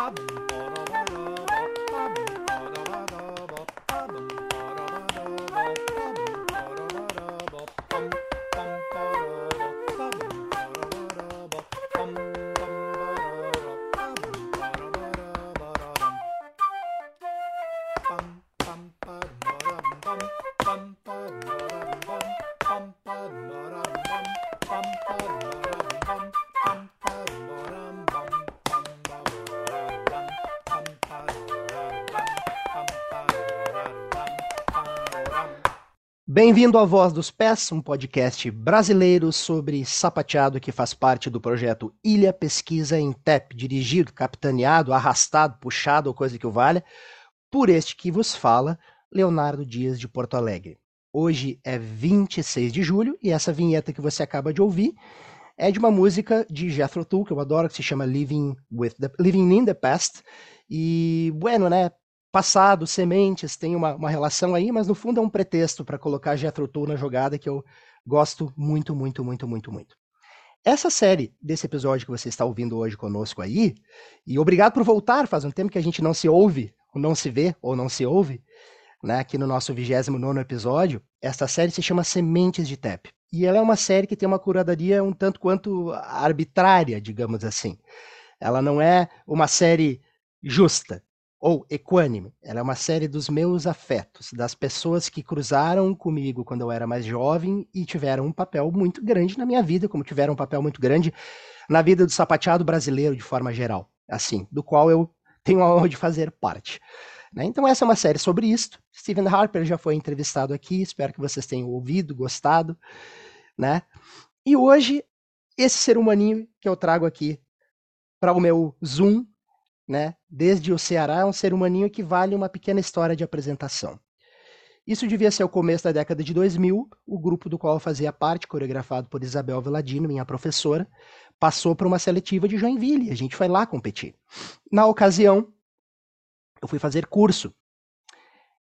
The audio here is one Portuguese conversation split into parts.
a Bem-vindo à Voz dos Pés, um podcast brasileiro sobre sapateado que faz parte do projeto Ilha Pesquisa em TEP, dirigido, capitaneado, arrastado, puxado ou coisa que o valha, por este que vos fala, Leonardo Dias de Porto Alegre. Hoje é 26 de julho e essa vinheta que você acaba de ouvir é de uma música de Jethro Tull, que eu adoro, que se chama Living, with the, Living in the Past. E, bueno, né, passado, sementes, tem uma, uma relação aí, mas no fundo é um pretexto para colocar Jethro Tull na jogada que eu gosto muito, muito, muito, muito, muito. Essa série desse episódio que você está ouvindo hoje conosco aí, e obrigado por voltar, faz um tempo que a gente não se ouve, ou não se vê, ou não se ouve, né, aqui no nosso 29 episódio, essa série se chama Sementes de Tep. E ela é uma série que tem uma curadoria um tanto quanto arbitrária, digamos assim. Ela não é uma série justa ou equânime. Ela é uma série dos meus afetos, das pessoas que cruzaram comigo quando eu era mais jovem e tiveram um papel muito grande na minha vida, como tiveram um papel muito grande na vida do sapateado brasileiro de forma geral, assim, do qual eu tenho a honra de fazer parte. Né? Então essa é uma série sobre isso. Stephen Harper já foi entrevistado aqui, espero que vocês tenham ouvido, gostado, né? E hoje esse ser humaninho que eu trago aqui para o meu Zoom né? Desde o Ceará é um ser humaninho que vale uma pequena história de apresentação. Isso devia ser o começo da década de 2000. O grupo do qual eu fazia parte, coreografado por Isabel Veladino, minha professora, passou por uma seletiva de Joinville. A gente foi lá competir. Na ocasião, eu fui fazer curso.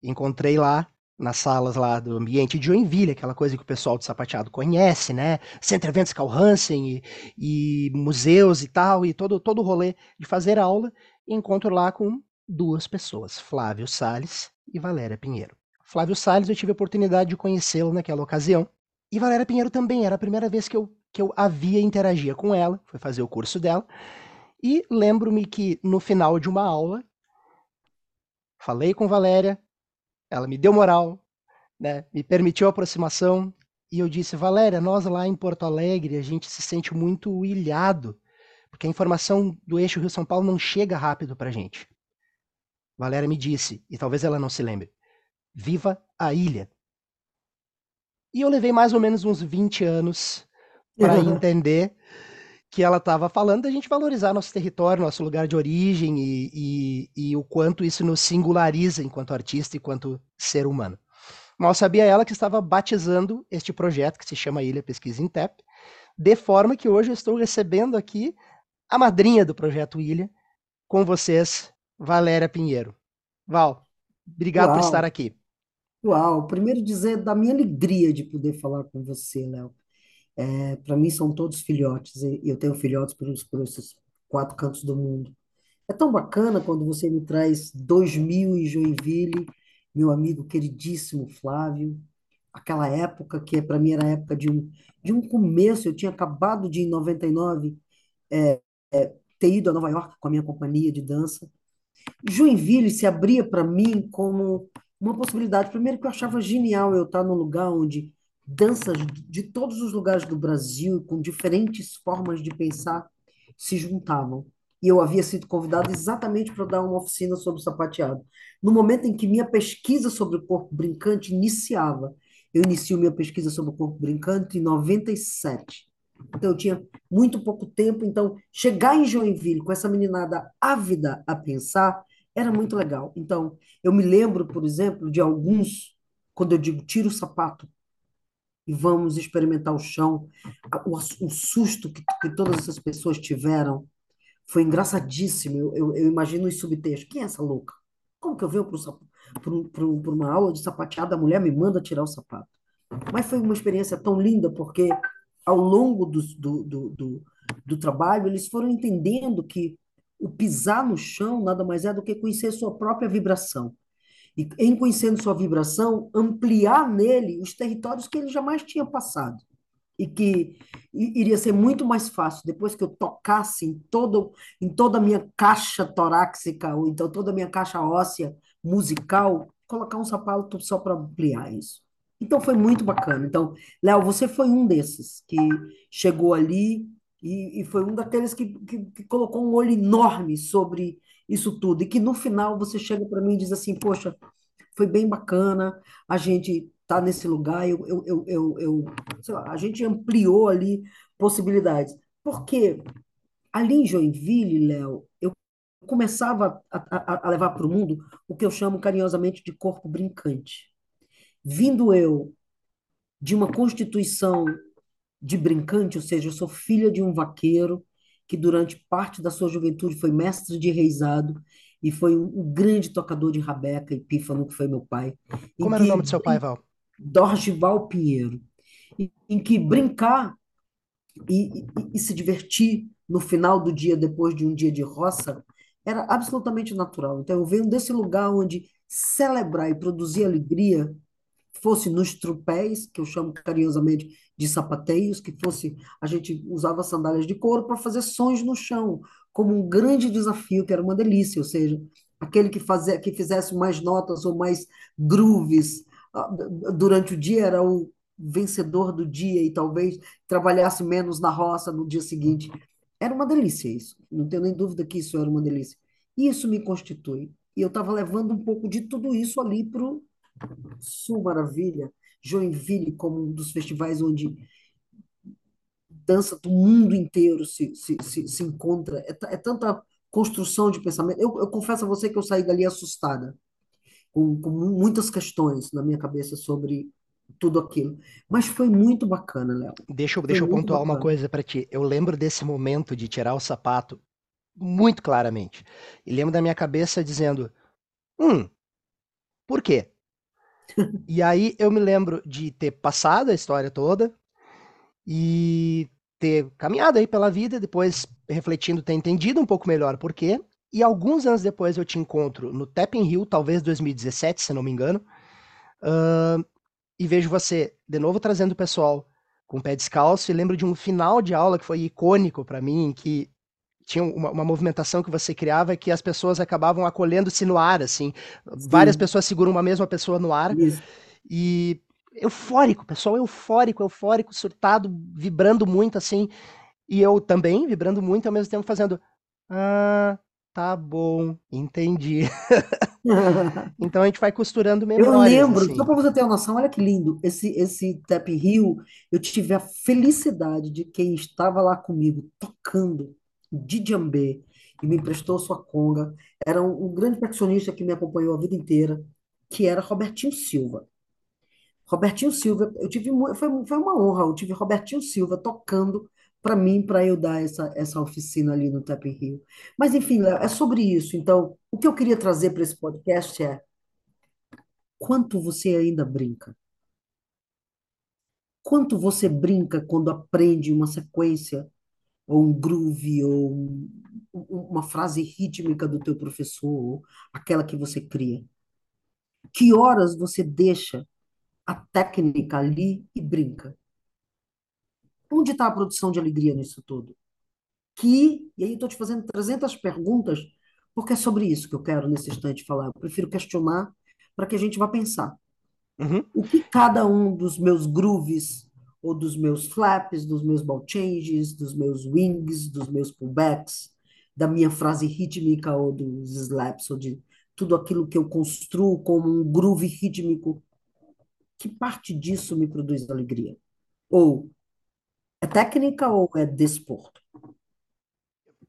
Encontrei lá nas salas lá do ambiente de Joinville, aquela coisa que o pessoal do sapateado conhece, né? Centro Eventos Carl Hansen e, e, museus e tal, e todo, todo o rolê de fazer aula encontro lá com duas pessoas, Flávio Sales e Valéria Pinheiro. Flávio Sales eu tive a oportunidade de conhecê-lo naquela ocasião, e Valéria Pinheiro também, era a primeira vez que eu, que eu havia interagia com ela, foi fazer o curso dela, e lembro-me que no final de uma aula, falei com Valéria, ela me deu moral, né, me permitiu a aproximação, e eu disse, Valéria, nós lá em Porto Alegre, a gente se sente muito ilhado porque a informação do eixo Rio-São Paulo não chega rápido para a gente. Valéria me disse, e talvez ela não se lembre, viva a ilha. E eu levei mais ou menos uns 20 anos para uhum. entender que ela estava falando da gente valorizar nosso território, nosso lugar de origem e, e, e, o quanto isso nos singulariza enquanto artista e quanto ser humano. Mal sabia ela que estava batizando este projeto que se chama Ilha Pesquisa Intep, de forma que hoje eu estou recebendo aqui a madrinha do projeto Ilha, com vocês, Valéria Pinheiro. Val, obrigado Uau. por estar aqui. Uau, primeiro dizer da minha alegria de poder falar com você, Léo. É, Para mim são todos filhotes, e eu tenho filhotes por, por esses quatro cantos do mundo. É tão bacana quando você me traz 2000 em Joinville, meu amigo queridíssimo Flávio, aquela época que para mim era a época de um, de um começo, eu tinha acabado de, em 99, é, é, ter ido a Nova York com a minha companhia de dança. Joinville se abria para mim como uma possibilidade. Primeiro, que eu achava genial eu estar num lugar onde danças de todos os lugares do Brasil, com diferentes formas de pensar, se juntavam. E eu havia sido convidado exatamente para dar uma oficina sobre sapateado. No momento em que minha pesquisa sobre o corpo brincante iniciava, eu inicio minha pesquisa sobre o corpo brincante em 97. Então, eu tinha muito pouco tempo, então chegar em Joinville com essa meninada ávida a pensar era muito legal. Então, eu me lembro, por exemplo, de alguns, quando eu digo tira o sapato e vamos experimentar o chão, o, o susto que, que todas essas pessoas tiveram foi engraçadíssimo. Eu, eu, eu imagino os subtextos. Quem é essa louca? Como que eu venho para uma aula de sapateada, a mulher me manda tirar o sapato? Mas foi uma experiência tão linda, porque ao longo do, do, do, do, do trabalho, eles foram entendendo que o pisar no chão nada mais é do que conhecer sua própria vibração. E em conhecendo sua vibração, ampliar nele os territórios que ele jamais tinha passado. E que iria ser muito mais fácil, depois que eu tocasse em, todo, em toda a minha caixa torácica, ou então toda a minha caixa óssea musical, colocar um sapato só para ampliar isso. Então foi muito bacana. Então, Léo, você foi um desses que chegou ali e, e foi um daqueles que, que, que, colocou um olho enorme sobre isso tudo. E que no final você chega para mim e diz assim: Poxa, foi bem bacana, a gente tá nesse lugar, eu, eu, eu, eu sei lá, a gente ampliou ali possibilidades. Porque ali em Joinville, Léo, eu começava a, a, a levar para o mundo o que eu chamo carinhosamente de corpo brincante. Vindo eu de uma constituição de brincante, ou seja, eu sou filha de um vaqueiro que durante parte da sua juventude foi mestre de reizado e foi um, grande tocador de rabeca e pífano, que foi meu pai. Como era o nome do seu pai, Val? Dorgival Pinheiro. Em, em que brincar e, e, e se divertir no final do dia, depois de um dia de roça, era absolutamente natural. Então, eu venho desse lugar onde celebrar e produzir alegria fosse nos tropéis, que eu chamo carinhosamente de sapateios, que fosse a gente usava sandálias de couro para fazer sons no chão, como um grande desafio, que era uma delícia, ou seja, aquele que fazia que fizesse mais notas ou mais grooves ah, durante o dia era o vencedor do dia e talvez trabalhasse menos na roça no dia seguinte. Era uma delícia isso. Não tenho nem dúvida que isso era uma delícia. E isso me constitui. E eu estava levando um pouco de tudo isso ali para o Sul Maravilha, Joinville como um dos festivais onde dança do mundo inteiro se, se, se, se encontra. É, é, tanta construção de pensamento. Eu, eu, confesso a você que eu saí dali assustada, com, com muitas questões na minha cabeça sobre tudo aquilo. Mas foi muito bacana, Léo. Deixa, eu, deixa eu pontuar bacana. uma coisa para ti. Eu lembro desse momento de tirar o sapato muito claramente. E lembro da minha cabeça dizendo: Hum, por quê? E aí eu me lembro de ter passado a história toda e ter caminhado aí pela vida, depois refletindo, ter entendido um pouco melhor por quê. E alguns anos depois eu te encontro no Tapping Hill, talvez 2017, se não me engano, uh, e vejo você de novo trazendo o pessoal com o pé descalço. E lembro de um final de aula que foi icônico para mim, que tinha uma, uma, movimentação que você criava que as pessoas acabavam acolhendo-se no ar, assim. Sim. Várias pessoas seguram uma mesma pessoa no ar. Isso. E eufórico, pessoal eufórico, eufórico, surtado, vibrando muito, assim. E eu também, vibrando muito, ao mesmo tempo fazendo. Ah, tá bom, entendi. então a gente vai costurando memórias. Eu lembro, assim. só para você ter uma noção, olha que lindo, esse, esse Tap Rio, eu tive a felicidade de quem estava lá comigo, tocando, de Djambê e me emprestou sua conga. Era um, um, grande percussionista que me acompanhou a vida inteira, que era Robertinho Silva. Robertinho Silva, eu tive foi, foi uma honra, eu tive Robertinho Silva tocando para mim, para eu dar essa, essa oficina ali no Tap Rio. Mas, enfim, Léo, é sobre isso. Então, o que eu queria trazer para esse podcast é quanto você ainda brinca? Quanto você brinca quando aprende uma sequência ou um groove, ou um, uma frase rítmica do teu professor, ou aquela que você cria? Que horas você deixa a técnica ali e brinca? Onde está a produção de alegria nisso tudo? Que, e aí estou te fazendo 300 perguntas, porque é sobre isso que eu quero nesse instante falar. Eu prefiro questionar para que a gente vá pensar. Uhum. O que cada um dos meus grooves ou dos meus flaps, dos meus ball changes, dos meus wings, dos meus pullbacks, da minha frase rítmica ou dos slaps, ou de tudo aquilo que eu construo como um groove rítmico, que parte disso me produz alegria? Ou é técnica ou é desporto?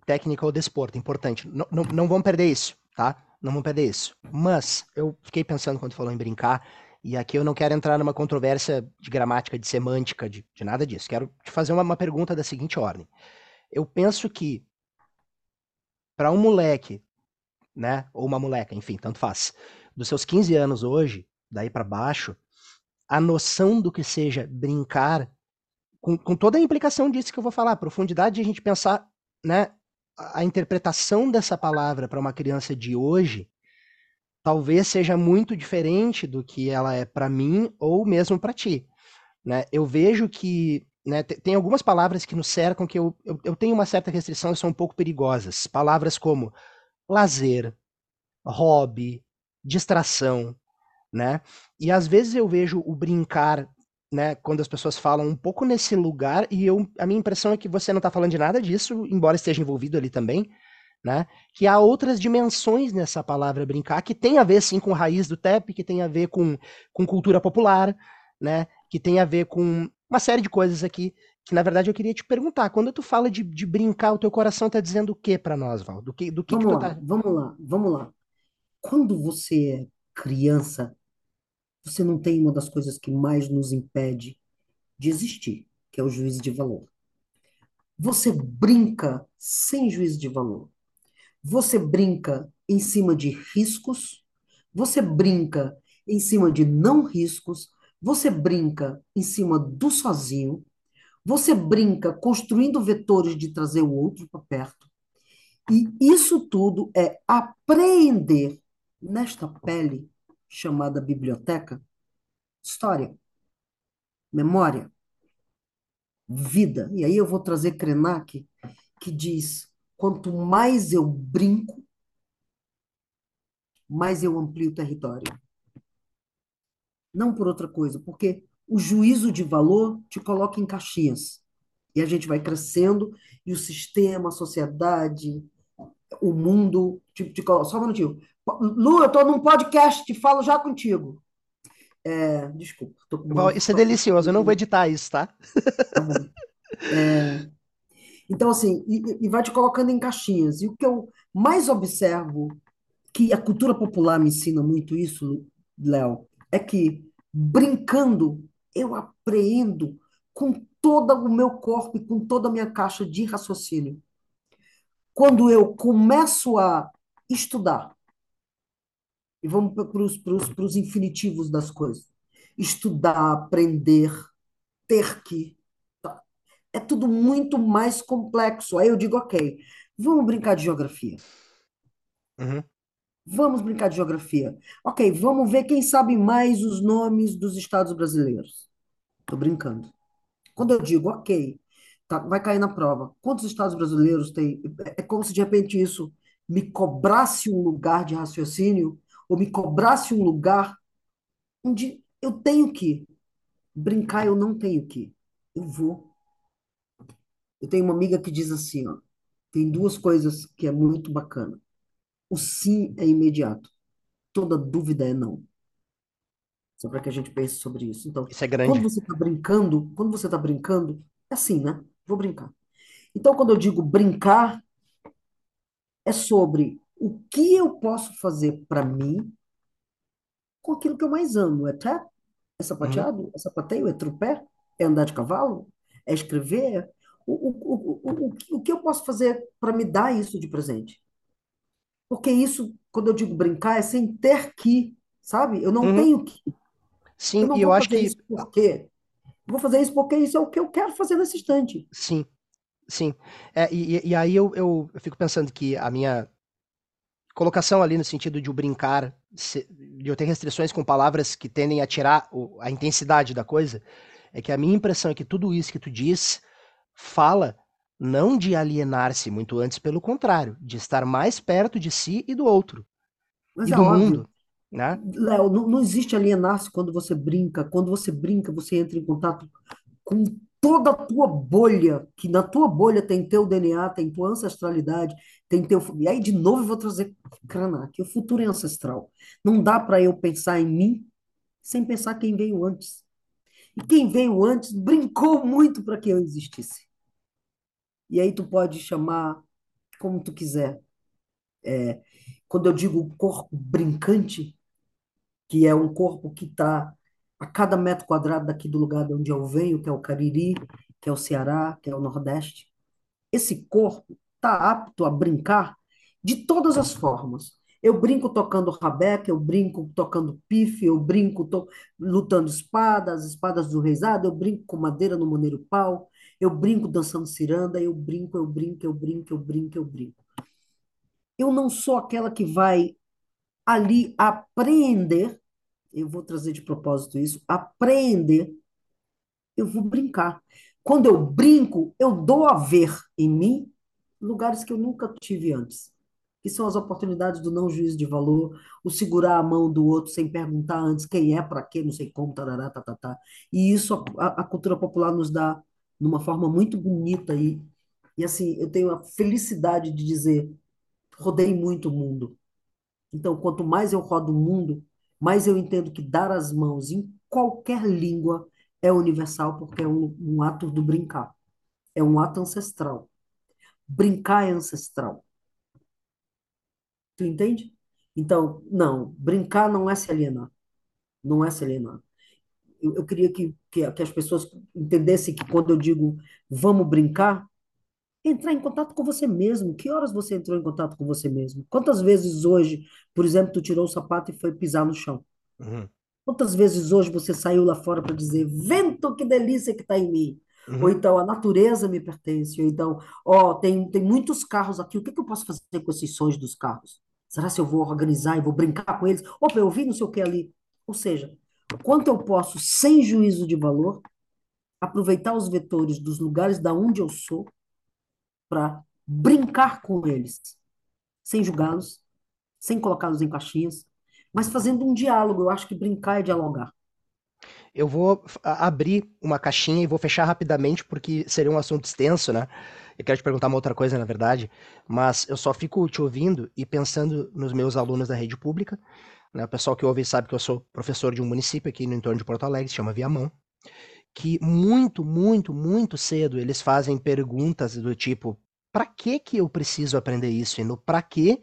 Técnica ou desporto, importante. Não, não, não vamos perder isso, tá? Não vamos perder isso. Mas eu fiquei pensando quando falou em brincar, e aqui eu não quero entrar numa controvérsia de gramática, de semântica, de, de nada disso. Quero te fazer uma, uma pergunta da seguinte ordem. Eu penso que para um moleque, né, ou uma moleca, enfim, tanto faz, dos seus 15 anos hoje, daí para baixo, a noção do que seja brincar, com, com toda a implicação disso que eu vou falar, a profundidade de a gente pensar, né, a interpretação dessa palavra para uma criança de hoje talvez seja muito diferente do que ela é para mim ou mesmo para ti. Né? Eu vejo que né, tem algumas palavras que nos cercam que eu, eu, eu tenho uma certa restrição e são um pouco perigosas. Palavras como lazer, hobby, distração, né? E às vezes eu vejo o brincar, né, quando as pessoas falam um pouco nesse lugar e eu, a minha impressão é que você não está falando de nada disso, embora esteja envolvido ali também, né? Que há outras dimensões nessa palavra brincar que tem a ver sim com raiz do TEP, que tem a ver com, com cultura popular, né? Que tem a ver com uma série de coisas aqui que na verdade eu queria te perguntar, quando tu fala de, de brincar, o teu coração está dizendo o que para nós, Val? Do que, do que, vamos que lá, tá... Vamos lá, vamos lá. Quando você é criança, você não tem uma das coisas que mais nos impede de existir, que é o juízo de valor. Você brinca sem juízo de valor. Você brinca em cima de riscos, você brinca em cima de não riscos, você brinca em cima do sozinho, você brinca construindo vetores de trazer o outro para perto. E isso tudo é apreender nesta pele chamada biblioteca história, memória, vida. E aí eu vou trazer Krenak, que diz Quanto mais eu brinco, mais eu amplio o território. Não por outra coisa, porque o juízo de valor te coloca em caixinhas. E a gente vai crescendo, e o sistema, a sociedade, o mundo. Te, te coloca. Só um minutinho. Lu, eu estou num podcast, te falo já contigo. É, desculpa. Isso é delicioso, eu não vou editar isso, tá? tá bom. É, então, assim, e, e vai te colocando em caixinhas. E o que eu mais observo, que a cultura popular me ensina muito isso, Léo, é que brincando eu apreendo com todo o meu corpo e com toda a minha caixa de raciocínio. Quando eu começo a estudar, e vamos para os infinitivos das coisas, estudar, aprender, ter que, é tudo muito mais complexo. Aí eu digo, ok, vamos brincar de geografia. Uhum. Vamos brincar de geografia. Ok, vamos ver quem sabe mais os nomes dos estados brasileiros. Estou brincando. Quando eu digo, ok, tá, vai cair na prova. Quantos estados brasileiros tem? É como se de repente isso me cobrasse um lugar de raciocínio ou me cobrasse um lugar onde eu tenho que brincar, eu não tenho que. Eu vou. Eu tenho uma amiga que diz assim, ó, tem duas coisas que é muito bacana. O sim é imediato. Toda dúvida é não. Só para que a gente pense sobre isso. Então, isso é grande. quando você está brincando, quando você está brincando, é assim, né? Vou brincar. Então, quando eu digo brincar, é sobre o que eu posso fazer para mim com aquilo que eu mais amo. É trap? É sapateado? Uhum. É sapateio? É trupé? É andar de cavalo? É escrever? O, o, o, o, que eu posso fazer para me dar isso de presente? Porque isso, quando eu digo brincar, é sem ter que, sabe? Eu não uhum. tenho que. Sim, eu e eu acho que. Isso por quê? vou fazer isso porque isso é o que eu quero fazer nesse instante. Sim, sim. É, e, e aí eu, eu, eu fico pensando que a minha colocação ali no sentido de o brincar, de eu ter restrições com palavras que tendem a tirar a intensidade da coisa, é que a minha impressão é que tudo isso que tu diz fala não de alienar-se, muito antes pelo contrário, de estar mais perto de si e do outro. Mas e é do óbvio. mundo. Né? Léo, não, não existe alienar-se quando você brinca. Quando você brinca, você entra em contato com toda a tua bolha, que na tua bolha tem teu DNA, tem tua ancestralidade, tem teu. E aí, de novo, eu vou trazer Kranak, o futuro é ancestral. Não dá para eu pensar em mim sem pensar quem veio antes. E quem veio antes brincou muito para que eu existisse. E aí tu pode chamar como tu quiser. É, quando eu digo corpo brincante, que é um corpo que está a cada metro quadrado daqui do lugar de onde eu venho, que é o Cariri, que é o Ceará, que é o Nordeste, esse corpo está apto a brincar de todas as formas. Eu brinco tocando rabeca, eu brinco tocando pife, eu brinco to... lutando espadas, espadas do reisado, eu brinco com madeira no maneiro pau, Eu brinco dançando ciranda, eu brinco, eu brinco, eu brinco, eu brinco, eu brinco. Eu não sou aquela que vai ali apreender, eu vou trazer de propósito isso, apreender, eu vou brincar. Quando eu brinco, eu dou a ver em mim lugares que eu nunca tive antes que são as oportunidades do não juízo de valor, o segurar a mão do outro sem perguntar antes quem é, para quê, não sei como, tarará, tá, tá, tá. E isso a, a cultura popular nos dá numa forma muito bonita e, e assim, eu tenho a felicidade de dizer, rodei muito o mundo. Então, quanto mais eu rodo o mundo, mais eu entendo que dar as mãos em qualquer língua é universal, porque é um, um ato do brincar. É um ato ancestral. Brincar é ancestral. Tu entende? Então, não, brincar não é se alienar. Não é se alienar. Eu, eu queria que, que, que as pessoas entendessem que quando eu digo vamos brincar, entrar em contato com você mesmo. Que horas você entrou em contato com você mesmo? Quantas vezes hoje, por exemplo, tu tirou o sapato e foi pisar no chão? Uhum. Quantas vezes hoje você saiu lá fora para dizer, vento, que delícia que está em mim? Uhum. Ou então, a natureza me pertence. Ou então, ó, tem, tem muitos carros aqui, o que, que eu posso fazer com esses sons dos carros? Será se eu vou organizar e vou brincar com eles? Opa, eu vi não sei o que ali. Ou seja, quanto eu posso, sem juízo de valor, aproveitar os vetores dos lugares da onde eu sou para brincar com eles, sem julgá-los, sem colocá-los em caixinhas, mas fazendo um diálogo. Eu acho que brincar é dialogar. Eu vou abrir uma caixinha e vou fechar rapidamente, porque seria um assunto extenso, né? Eu quero te perguntar uma outra coisa, na verdade, mas eu só fico te ouvindo e pensando nos meus alunos da rede pública. Né? O pessoal que ouve sabe que eu sou professor de um município aqui no entorno de Porto Alegre, se chama Viamão, que muito, muito, muito cedo eles fazem perguntas do tipo: para que que eu preciso aprender isso? E no para que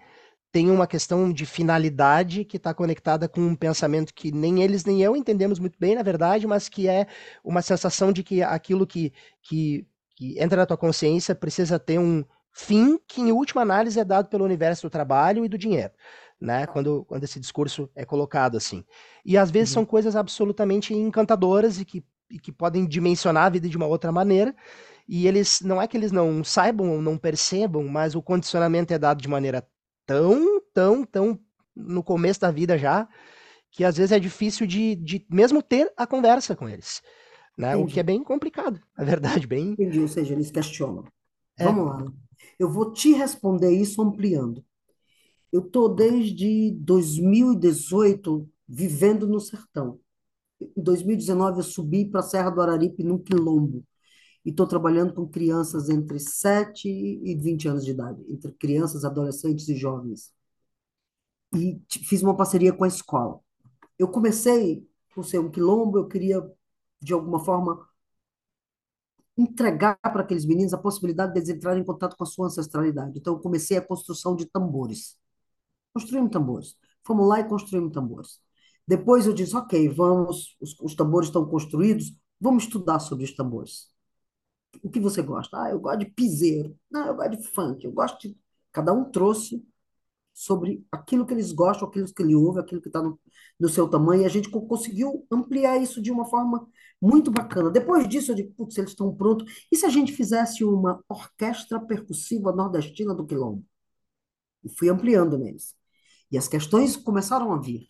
tem uma questão de finalidade que está conectada com um pensamento que nem eles nem eu entendemos muito bem, na verdade, mas que é uma sensação de que aquilo que, que, que entra na tua consciência precisa ter um fim que, em última análise, é dado pelo universo do trabalho e do dinheiro. Né, quando, quando esse discurso é colocado assim. E às vezes uhum. são coisas absolutamente encantadoras e que, e que podem dimensionar a vida de uma outra maneira, e eles não é que eles não saibam ou não percebam, mas o condicionamento é dado de maneira tão, tão, tão no começo da vida já, que às vezes é difícil de, de mesmo ter a conversa com eles. Né? O que é bem complicado, na verdade, bem. Entendi, ou seja, eles questionam. É. Vamos lá. Eu vou te responder isso ampliando. Eu estou desde 2018 vivendo no sertão. Em 2019 eu subi para a Serra do Araripe num quilombo e estou trabalhando com crianças entre 7 e 20 anos de idade, entre crianças, adolescentes e jovens. E fiz uma parceria com a escola. Eu comecei, por ser um quilombo, eu queria, de alguma forma, entregar para aqueles meninos a possibilidade de eles entrarem em contato com a sua ancestralidade. Então, eu comecei a construção de tambores. Construímos tambores. Fomos lá e construímos tambores. Depois eu disse, ok, vamos, os, os tambores estão construídos, vamos estudar sobre os tambores o que você gosta? Ah, eu gosto de piseiro. Não, eu gosto de funk. Eu gosto de... Cada um trouxe sobre aquilo que eles gostam, aquilo que ele ouve, aquilo que está no, no, seu tamanho, e a gente conseguiu ampliar isso de uma forma muito bacana. Depois disso, eu digo, putz, eles estão prontos. E se a gente fizesse uma orquestra percussiva nordestina do Quilombo? E fui ampliando neles. E as questões começaram a vir.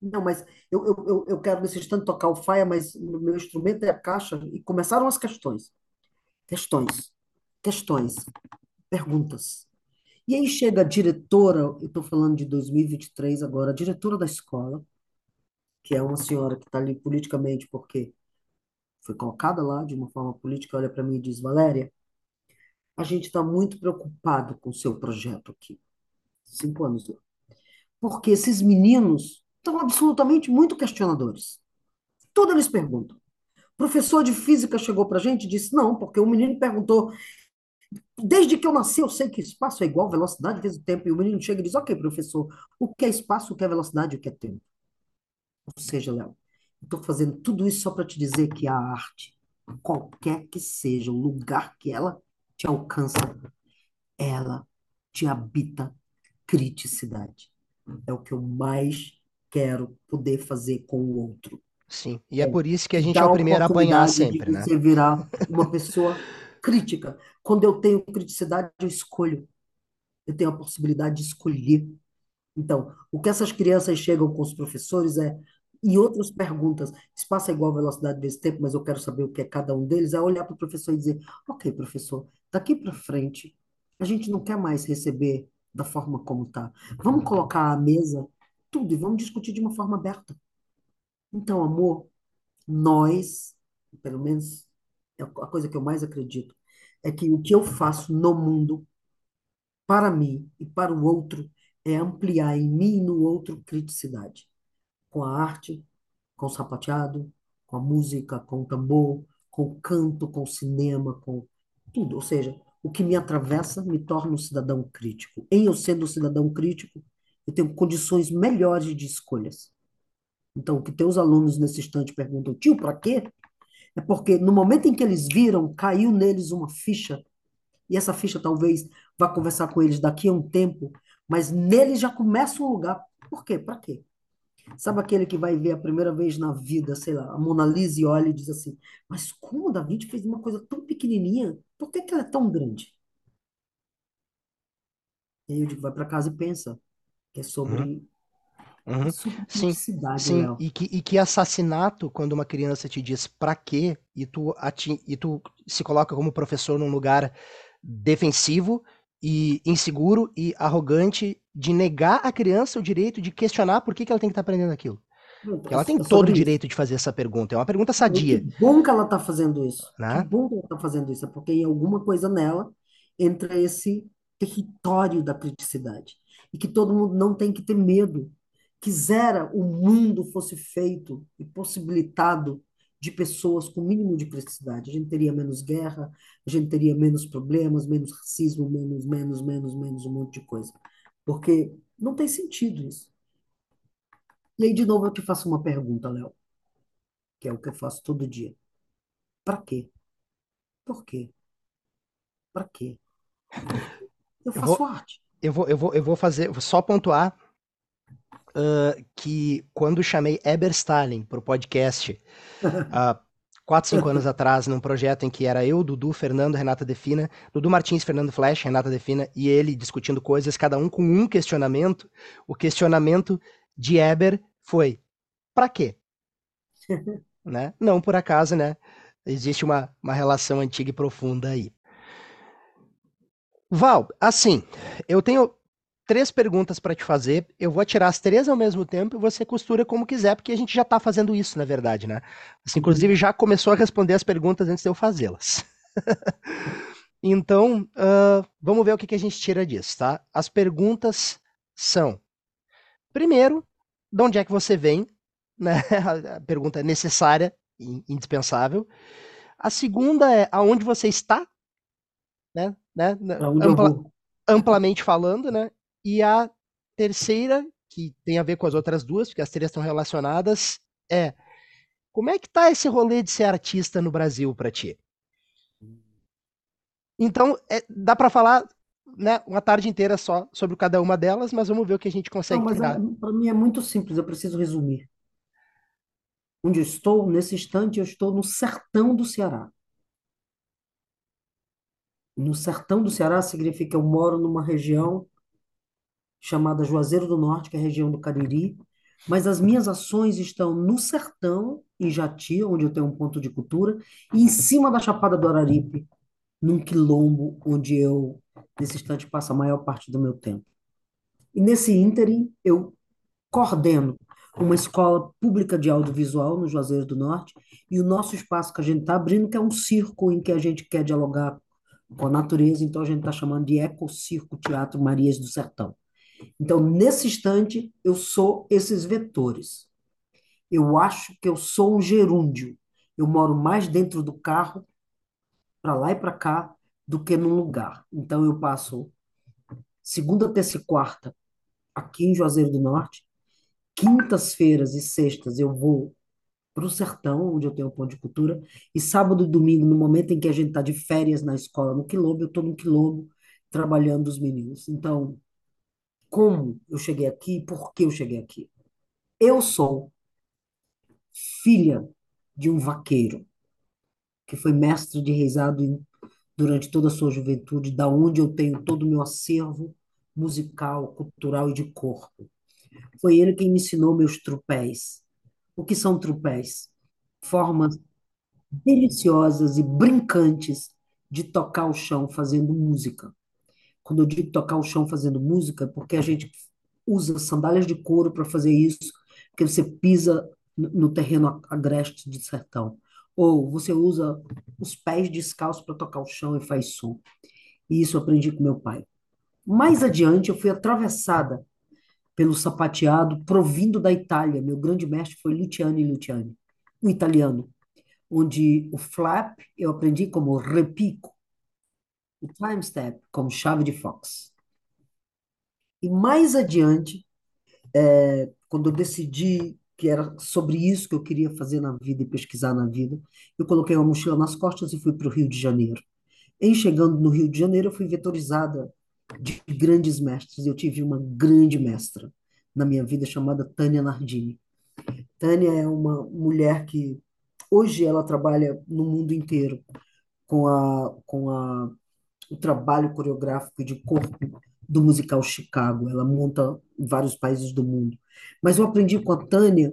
Não, mas eu, eu, eu quero nesse instante tocar o faia, mas o meu instrumento é a caixa. E começaram as questões. Questões, questões, perguntas. E aí chega a diretora, eu estou falando de 2023 agora, a diretora da escola, que é uma senhora que está ali politicamente, porque foi colocada lá de uma forma política, olha para mim e diz, Valéria, a gente está muito preocupado com o seu projeto aqui. Cinco anos lá. Porque esses meninos estão absolutamente muito questionadores. Tudo eles perguntam. Professor de física chegou para a gente e disse: não, porque o menino perguntou. Desde que eu nasci, eu sei que espaço é igual velocidade vezes tempo. E o menino chega e diz: Ok, professor, o que é espaço, o que é velocidade, o que é tempo? Ou seja, Léo, estou fazendo tudo isso só para te dizer que a arte, qualquer que seja o lugar que ela te alcança, ela te habita criticidade. É o que eu mais quero poder fazer com o outro. Sim, e é, é por isso que a gente é o primeiro a apanhar sempre, né? Você virar uma pessoa crítica. Quando eu tenho criticidade, eu escolho. Eu tenho a possibilidade de escolher. Então, o que essas crianças chegam com os professores é, e outras perguntas, espaço é igual velocidade desse tempo, mas eu quero saber o que é cada um deles, é olhar para o professor e dizer, ok, professor, daqui para frente, a gente não quer mais receber da forma como está. Vamos colocar à mesa tudo e vamos discutir de uma forma aberta. Então, amor, nós, pelo menos é a coisa que eu mais acredito, é que o que eu faço no mundo, para mim e para o outro, é ampliar em mim e no outro criticidade. Com a arte, com o sapateado, com a música, com o tambor, com o canto, com o cinema, com tudo. Ou seja, o que me atravessa me torna um cidadão crítico. Em eu sendo um cidadão crítico, eu tenho condições melhores de escolhas. Então, o que teus alunos nesse instante perguntam, tio, para quê? É porque no momento em que eles viram, caiu neles uma ficha, e essa ficha talvez vá conversar com eles daqui a um tempo, mas nele já começa um lugar. Por quê? Para quê? Sabe aquele que vai ver a primeira vez na vida, sei lá, a Mona Lisa e olha e diz assim: Mas como o Da Vinci fez uma coisa tão pequenininha? Por que, que ela é tão grande? E aí eu digo: vai para casa e pensa, que é Uhum, sobre uhum. Sim, simplicidade, sim. Léo. E que, e que assassinato, quando uma criança te diz pra quê, e tu, ati- e tu se coloca como professor num lugar defensivo e inseguro e arrogante de negar à criança o direito de questionar por que que ela tem que estar aprendendo aquilo. É ela tem é todo o direito de fazer essa pergunta. É uma pergunta E que sadia, bom que ela está fazendo isso. Que né? bom que ela está fazendo isso. É porque em alguma coisa nela entra esse território da criticidade. E que todo mundo não tem que ter medo. Quisera o mundo fosse feito e possibilitado de pessoas com o mínimo de criticidade. A gente teria menos guerra, a gente teria menos problemas, menos racismo, menos, menos, menos, menos um monte de coisa. Porque não tem sentido isso. E aí, de novo, eu te faço uma pergunta, Léo, que é o que eu faço todo dia. Para quê? Por quê? Para quê? Eu Eu faço vou, arte. eu vou, eu vou, eu vou fazer, vou só pontuar que quando chamei Eber Stalin para o podcast, há quatro, cinco anos atrás, num projeto em que era eu, Dudu, Fernando, Renata Defina, Dudu Martins, Fernando Flash, Renata Defina e ele discutindo coisas, cada um com um questionamento. O questionamento de Eber foi: para quê? Né? Não por acaso, né? Existe uma, uma relação antiga e profunda aí. Val, assim, eu tenho três perguntas para te fazer. Eu vou tirar as três ao mesmo tempo e você costura como quiser, porque a gente já está fazendo isso, na verdade, né? Você, inclusive, já começou a responder as perguntas antes de eu fazê-las. então, uh, vamos ver o que, que a gente tira disso, tá? As perguntas são: primeiro, de onde é que você vem? Né? A pergunta necessária, indispensável. A segunda é aonde você está, né? né? Ampla, amplamente falando, né? E a terceira, que tem a ver com as outras duas, porque as três estão relacionadas, é como é que tá esse rolê de ser artista no Brasil para ti? Então, é, dá para falar né, uma tarde inteira só sobre cada uma delas, mas vamos ver o que a gente consegue Não, mas tirar. Para mim é muito simples, eu preciso resumir. Onde eu estou, nesse instante, eu estou no sertão do Ceará. No sertão do Ceará significa que eu moro numa região chamada Juazeiro do Norte, que é a região do Cariri, mas as minhas ações estão no sertão, em Jati, onde eu tenho um ponto de cultura, e em cima da Chapada do Araripe, num quilombo, onde eu, nesse instante, passo a maior parte do meu tempo. E nesse ínterim, eu coordeno uma escola pública de audiovisual no Juazeiro do Norte, e o nosso espaço que a gente está abrindo, que é um circo em que a gente quer dialogar com a natureza, então a gente está chamando de Ecocirco Teatro Marias do Sertão. Então, nesse instante, eu sou esses vetores. Eu acho que eu sou um gerúndio. Eu moro mais dentro do carro, para lá e para cá, do que num lugar. Então, eu passo segunda, terça e quarta aqui em Juazeiro do Norte. Quintas-feiras e sextas eu vou para o sertão, onde eu tenho um ponto de cultura. E sábado e domingo, no momento em que a gente está de férias na escola, no quilombo, eu estou no quilombo trabalhando os meninos. Então, como eu cheguei aqui, por que eu cheguei aqui. Eu sou filha de um vaqueiro que foi mestre de reisado durante toda a sua juventude, da onde eu tenho todo o meu acervo musical, cultural e de corpo. Foi ele quem me ensinou meus trupés. O que são trupés? Formas deliciosas e brincantes de tocar o chão fazendo música. Quando eu digo tocar o chão fazendo música, é porque a gente usa sandálias de couro para fazer isso, porque você pisa no terreno agreste de sertão. Ou você usa os pés descalços para tocar o chão e faz som. E isso eu aprendi com meu pai. Mais adiante, eu fui atravessada pelo sapateado provindo da Itália. Meu grande mestre foi Luciani Luciani, um italiano, onde o flap eu aprendi como repico, o time step como chave de fox. E mais adiante, é, quando eu decidi que era sobre isso que eu queria fazer na vida e pesquisar na vida, eu coloquei uma mochila nas costas e fui para o Rio de Janeiro. Em chegando no Rio de Janeiro, eu fui vetorizada de grandes mestres. Eu tive uma grande mestra na minha vida chamada Tânia Nardini. Tânia é uma mulher que hoje ela trabalha no mundo inteiro com a com a o trabalho coreográfico de corpo do musical Chicago. Ela monta em vários países do mundo. Mas eu aprendi com a Tânia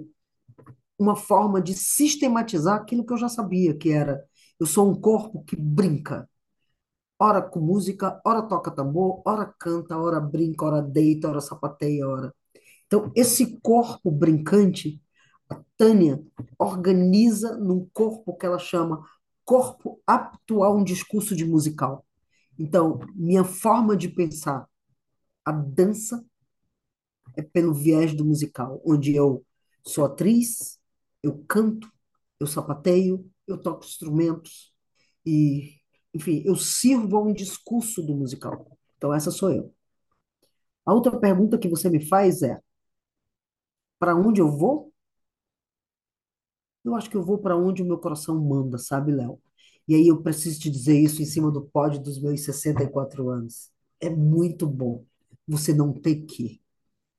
uma forma de sistematizar aquilo que eu já sabia, que era eu sou um corpo que brinca. Ora com música, ora toca tambor, ora canta, ora brinca, ora deita, ora sapateia, ora. Então, esse corpo brincante, a Tânia organiza num corpo que ela chama corpo apto a um discurso de musical. Então, minha forma de pensar a dança é pelo viés do musical, onde eu sou atriz, eu canto, eu sapateio, eu toco instrumentos e, enfim, eu sirvo a um discurso do musical. Então, essa sou eu. A outra pergunta que você me faz é: para onde eu vou? Eu acho que eu vou para onde o meu coração manda, sabe, Léo? E aí eu preciso te dizer isso em cima do pódio dos meus 64 anos. É muito bom você não ter que.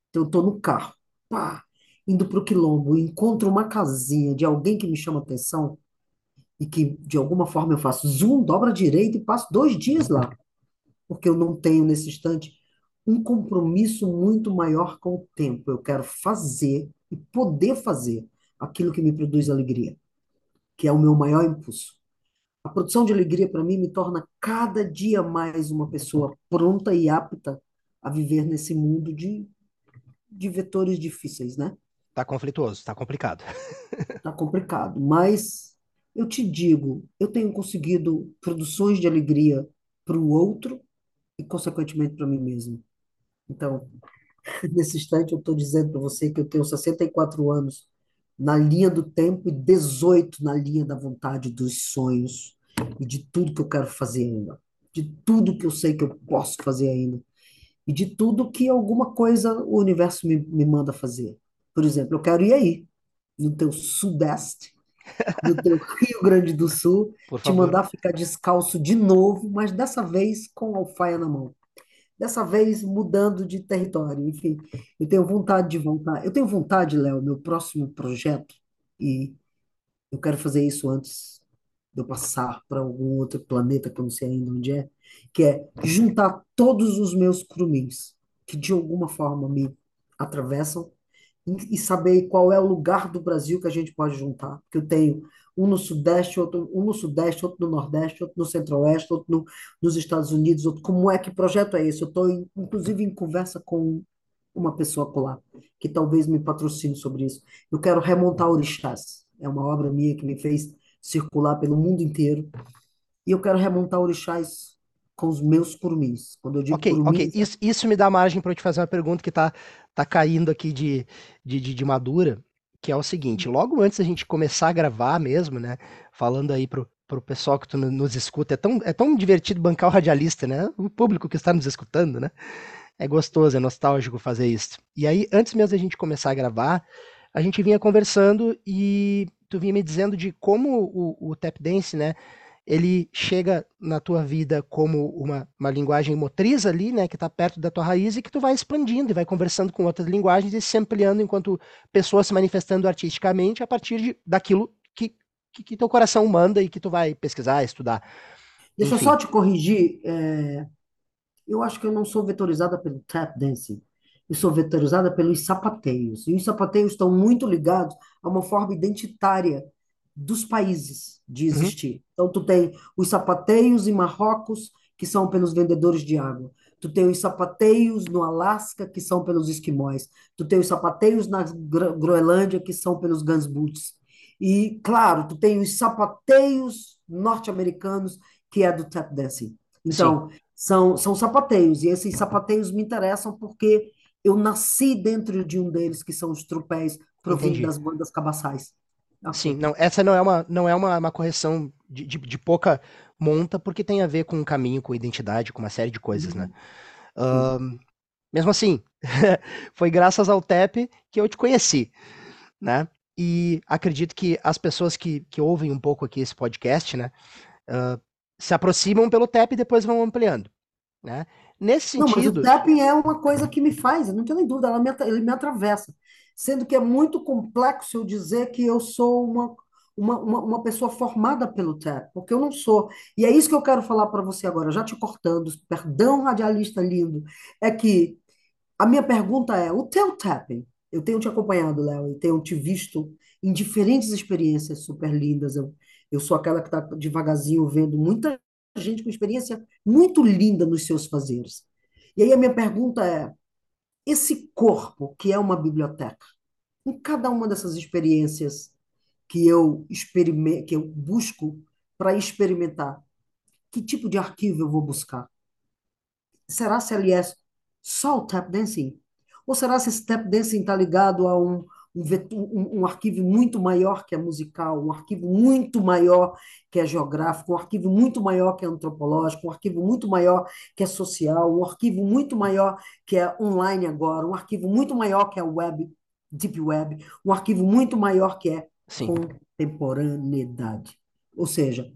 Então, eu estou no carro, pá, indo para o quilombo, encontro uma casinha de alguém que me chama atenção e que, de alguma forma, eu faço zoom, dobra a direita e passo dois dias lá. Porque eu não tenho, nesse instante, um compromisso muito maior com o tempo. Eu quero fazer e poder fazer aquilo que me produz alegria, que é o meu maior impulso. A produção de alegria, para mim, me torna cada dia mais uma pessoa pronta e apta a viver nesse mundo de, de vetores difíceis, né? Tá conflituoso, tá complicado. tá complicado, mas eu te digo, eu tenho conseguido produções de alegria para o outro e, consequentemente, para mim mesmo. Então, nesse instante, eu estou dizendo para você que eu tenho 64 anos na linha do tempo e 18 na linha da vontade, dos sonhos e de tudo que eu quero fazer ainda, de tudo que eu sei que eu posso fazer ainda e de tudo que alguma coisa o universo me, me manda fazer. Por exemplo, eu quero ir aí, no teu sudeste, no teu Rio Grande do Sul, te mandar ficar descalço de novo, mas dessa vez com alfaia na mão dessa vez mudando de território. Enfim, eu tenho vontade de voltar. Eu tenho vontade, Léo, meu próximo projeto, e eu quero fazer isso antes de eu passar para algum outro planeta, que eu não sei ainda onde é, que é juntar todos os meus crumins, que de alguma forma me atravessam, e saber qual é o lugar do Brasil que a gente pode juntar. Porque eu tenho um no Sudeste, outro, um no Sudeste, outro no Nordeste, outro no Centro-Oeste, outro no, nos Estados Unidos, outro, como é que projeto é esse? Eu estou, inclusive, em conversa com uma pessoa lá, que talvez me patrocine sobre isso. Eu quero remontar Orixás. É uma obra minha que me fez circular pelo mundo inteiro. E eu quero remontar Orixás com os meus curumins. Quando eu digo Ok, curumins, ok. Isso, isso me dá margem para eu te fazer uma pergunta que está tá caindo aqui de, de, de, de madura que é o seguinte, logo antes da gente começar a gravar mesmo, né, falando aí pro, pro pessoal que tu nos escuta, é tão, é tão divertido bancar o radialista, né, o público que está nos escutando, né, é gostoso, é nostálgico fazer isso. E aí, antes mesmo da gente começar a gravar, a gente vinha conversando e tu vinha me dizendo de como o, o tap dance, né, ele chega na tua vida como uma, uma linguagem motriz ali, né, que está perto da tua raiz e que tu vai expandindo e vai conversando com outras linguagens e se ampliando enquanto pessoa se manifestando artisticamente a partir de, daquilo que, que, que teu coração manda e que tu vai pesquisar, estudar. Deixa eu Enfim. só te corrigir. é, eu acho que eu não sou vetorizada pelo tap dancing. Eu sou vetorizada pelos sapateios. E os sapateios estão muito ligados a uma forma identitária dos países de Uhum, existir. Então, tu tem os sapateios em Marrocos, que são pelos vendedores de água. Tu tem os sapateios no Alasca, que são pelos esquimós. Tu tem os sapateios na Gro- Groenlândia, que são pelos Gunsboots. E, claro, tu tem os sapateios norte-americanos, que é do tap dancing. sim, Então, são, são sapateios, e esses sapateios me interessam porque eu nasci dentro de um deles, que são os tropéis provindo entendi. das bandas cabaçais. Sim, não, essa não é uma, não é uma, uma correção de, de, de pouca monta, porque tem a ver com caminho, com identidade, com uma série de coisas, né? Uhum. Sim. Ahn, mesmo assim, foi graças ao TEP que eu te conheci, né? E acredito que as pessoas que, que ouvem um pouco aqui esse podcast, né, ah, se aproximam pelo TEP e depois vão ampliando, né? Nesse Não, mas o sentido, tapping é uma coisa que me faz, eu não tenho nem dúvida, ela me, ele me atravessa. Sendo que é muito complexo eu dizer que eu sou uma, uma, uma, uma pessoa formada pelo tap, porque eu não sou. E é isso que eu quero falar para você agora, já te cortando, perdão, radialista lindo, é que A minha pergunta é: o teu tapping? Eu tenho te acompanhado, Léo, e tenho te visto em diferentes experiências super lindas. Eu, eu sou aquela que está devagarzinho vendo muita gente com experiência muito linda nos seus fazeres. E aí a minha pergunta é: esse corpo que é uma biblioteca, em cada uma dessas experiências que eu que eu busco para experimentar, que tipo de arquivo eu vou buscar? Será se ali é só o tap dancing? Ou será se esse tap dancing está ligado a um, um, um- um arquivo muito maior que é musical, um arquivo muito maior que é geográfico, um arquivo muito maior que é antropológico, um arquivo muito maior que é social, um arquivo muito maior que é online agora, um arquivo muito maior que é web, deep web, um arquivo muito maior que é sim, contemporaneidade. Ou seja,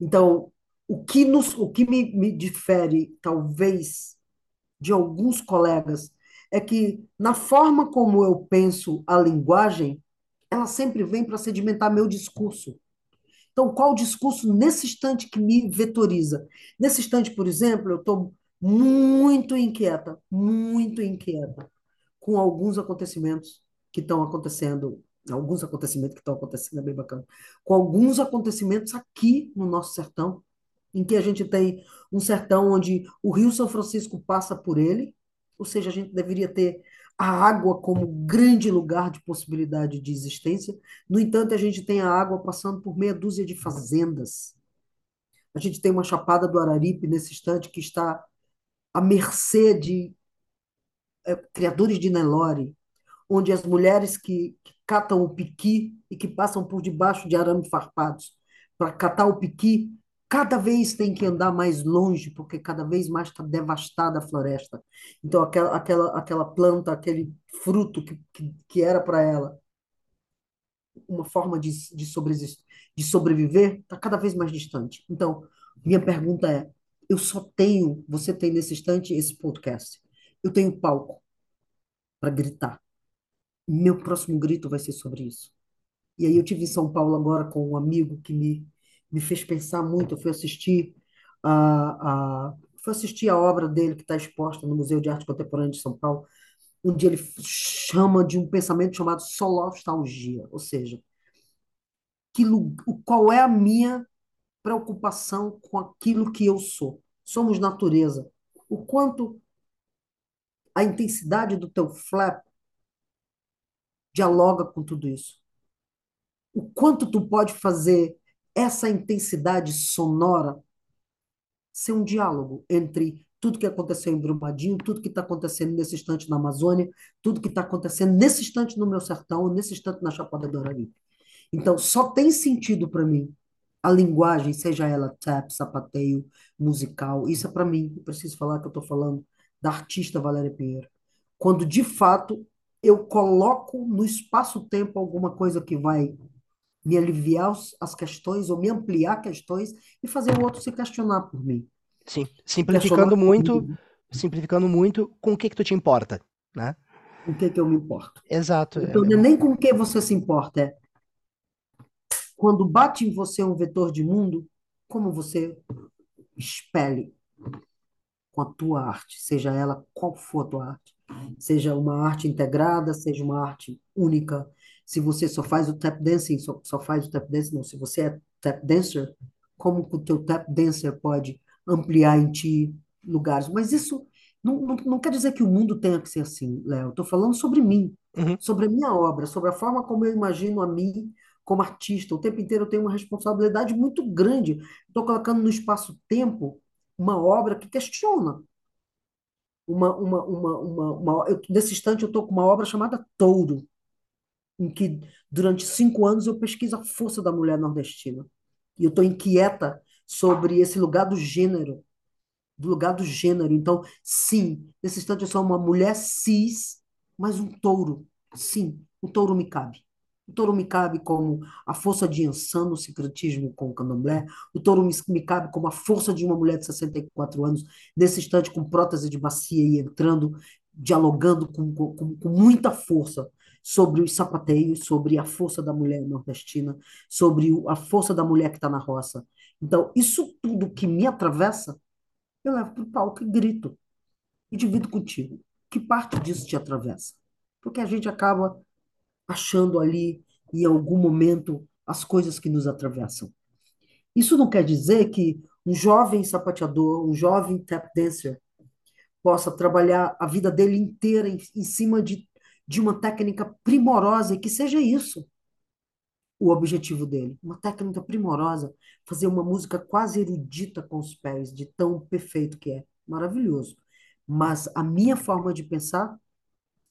então, o que, nos, o que me, me difere, talvez, de alguns colegas, é que, na forma como eu penso a linguagem, ela sempre vem para sedimentar meu discurso. Então, qual o discurso nesse instante que me vetoriza? Nesse instante, por exemplo, eu estou muito inquieta, muito inquieta com alguns acontecimentos que estão acontecendo, alguns acontecimentos que estão acontecendo, é bem bacana, com alguns acontecimentos aqui no nosso sertão, em que a gente tem um sertão onde o Rio São Francisco passa por ele, ou seja, a gente deveria ter a água como grande lugar de possibilidade de existência. No entanto, a gente tem a água passando por meia dúzia de fazendas. A gente tem uma chapada do Araripe nesse instante que está à mercê de é, criadores de Nelore, onde as mulheres que, que catam o piqui e que passam por debaixo de arame farpados para catar o piqui, cada vez tem que andar mais longe, porque cada vez mais está devastada a floresta. Então, aquela, aquela, aquela planta, aquele fruto que, que, que era para ela uma forma de, de, de sobreviver, está cada vez mais distante. Então, minha pergunta é: eu só tenho, você tem nesse instante esse podcast, eu tenho palco para gritar. Meu próximo grito vai ser sobre isso. E aí eu tive em São Paulo agora com um amigo que me, me fez pensar muito. Eu fui assistir a, a, fui assistir a obra dele que está exposta no Museu de Arte Contemporânea de São Paulo, onde ele chama de um pensamento chamado solostalgia, ou seja, que, qual é a minha preocupação com aquilo que eu sou. Somos natureza. O quanto a intensidade do teu flap dialoga com tudo isso. o quanto tu pode fazer essa intensidade sonora ser um diálogo entre tudo que aconteceu em Brumadinho, tudo que está acontecendo nesse instante na Amazônia, tudo que está acontecendo nesse instante no meu sertão, nesse instante na Chapada do Araripe. Então, só tem sentido para mim a linguagem, seja ela tap, sapateio, musical. Isso é para mim. Eu preciso falar que eu estou falando da artista Valéria Pinheiro. Quando, de fato, eu coloco no espaço-tempo alguma coisa que vai me aliviar as questões ou me ampliar questões e fazer o outro se questionar por mim, sim. Simplificando muito, simplificando muito, com o que que tu te importa, né? com o que que eu me importo. Exato. é- Então, é nem com o que você se importa, é quando bate em você um vetor de mundo, como você espelhe com a tua arte, seja ela qual for a tua arte. Seja uma arte integrada, seja uma arte única. Se você só faz o tap dancing, só, só faz o tap dancing, não. Se você é tap dancer, como o teu tap dancer pode ampliar em ti lugares? Mas isso não, não, não quer dizer que o mundo tenha que ser assim, Léo. Estou falando sobre mim, Uhum. sobre a minha obra, sobre a forma como eu imagino a mim como artista. O tempo inteiro eu tenho uma responsabilidade muito grande. Estou colocando no espaço-tempo uma obra que questiona. Uma, uma, uma, uma, uma, eu, nesse instante eu estou com uma obra chamada Touro, em que durante cinco anos eu pesquiso a força da mulher nordestina. E eu estou inquieta sobre esse lugar do gênero, do lugar do gênero. Então, sim, nesse instante eu sou uma mulher cis, mas um touro. Sim, o touro me cabe. O touro me cabe como a força de Ansan no sincretismo com o candomblé. O touro me cabe como a força de uma mulher de 64 anos, nesse instante com prótese de bacia e entrando, dialogando com, com, com muita força sobre os sapateios, sobre a força da mulher nordestina, sobre a força da mulher que está na roça. Então, isso tudo que me atravessa, eu levo para o palco e grito. E divido contigo. Que parte disso te atravessa? Porque a gente acaba achando ali, em algum momento, as coisas que nos atravessam. Isso não quer dizer que um jovem sapateador, um jovem tap dancer, possa trabalhar a vida dele inteira em, em cima de, de uma técnica primorosa e que seja isso o objetivo dele. Uma técnica primorosa, fazer uma música quase erudita com os pés, de tão perfeito que é. Maravilhoso. Mas a minha forma de pensar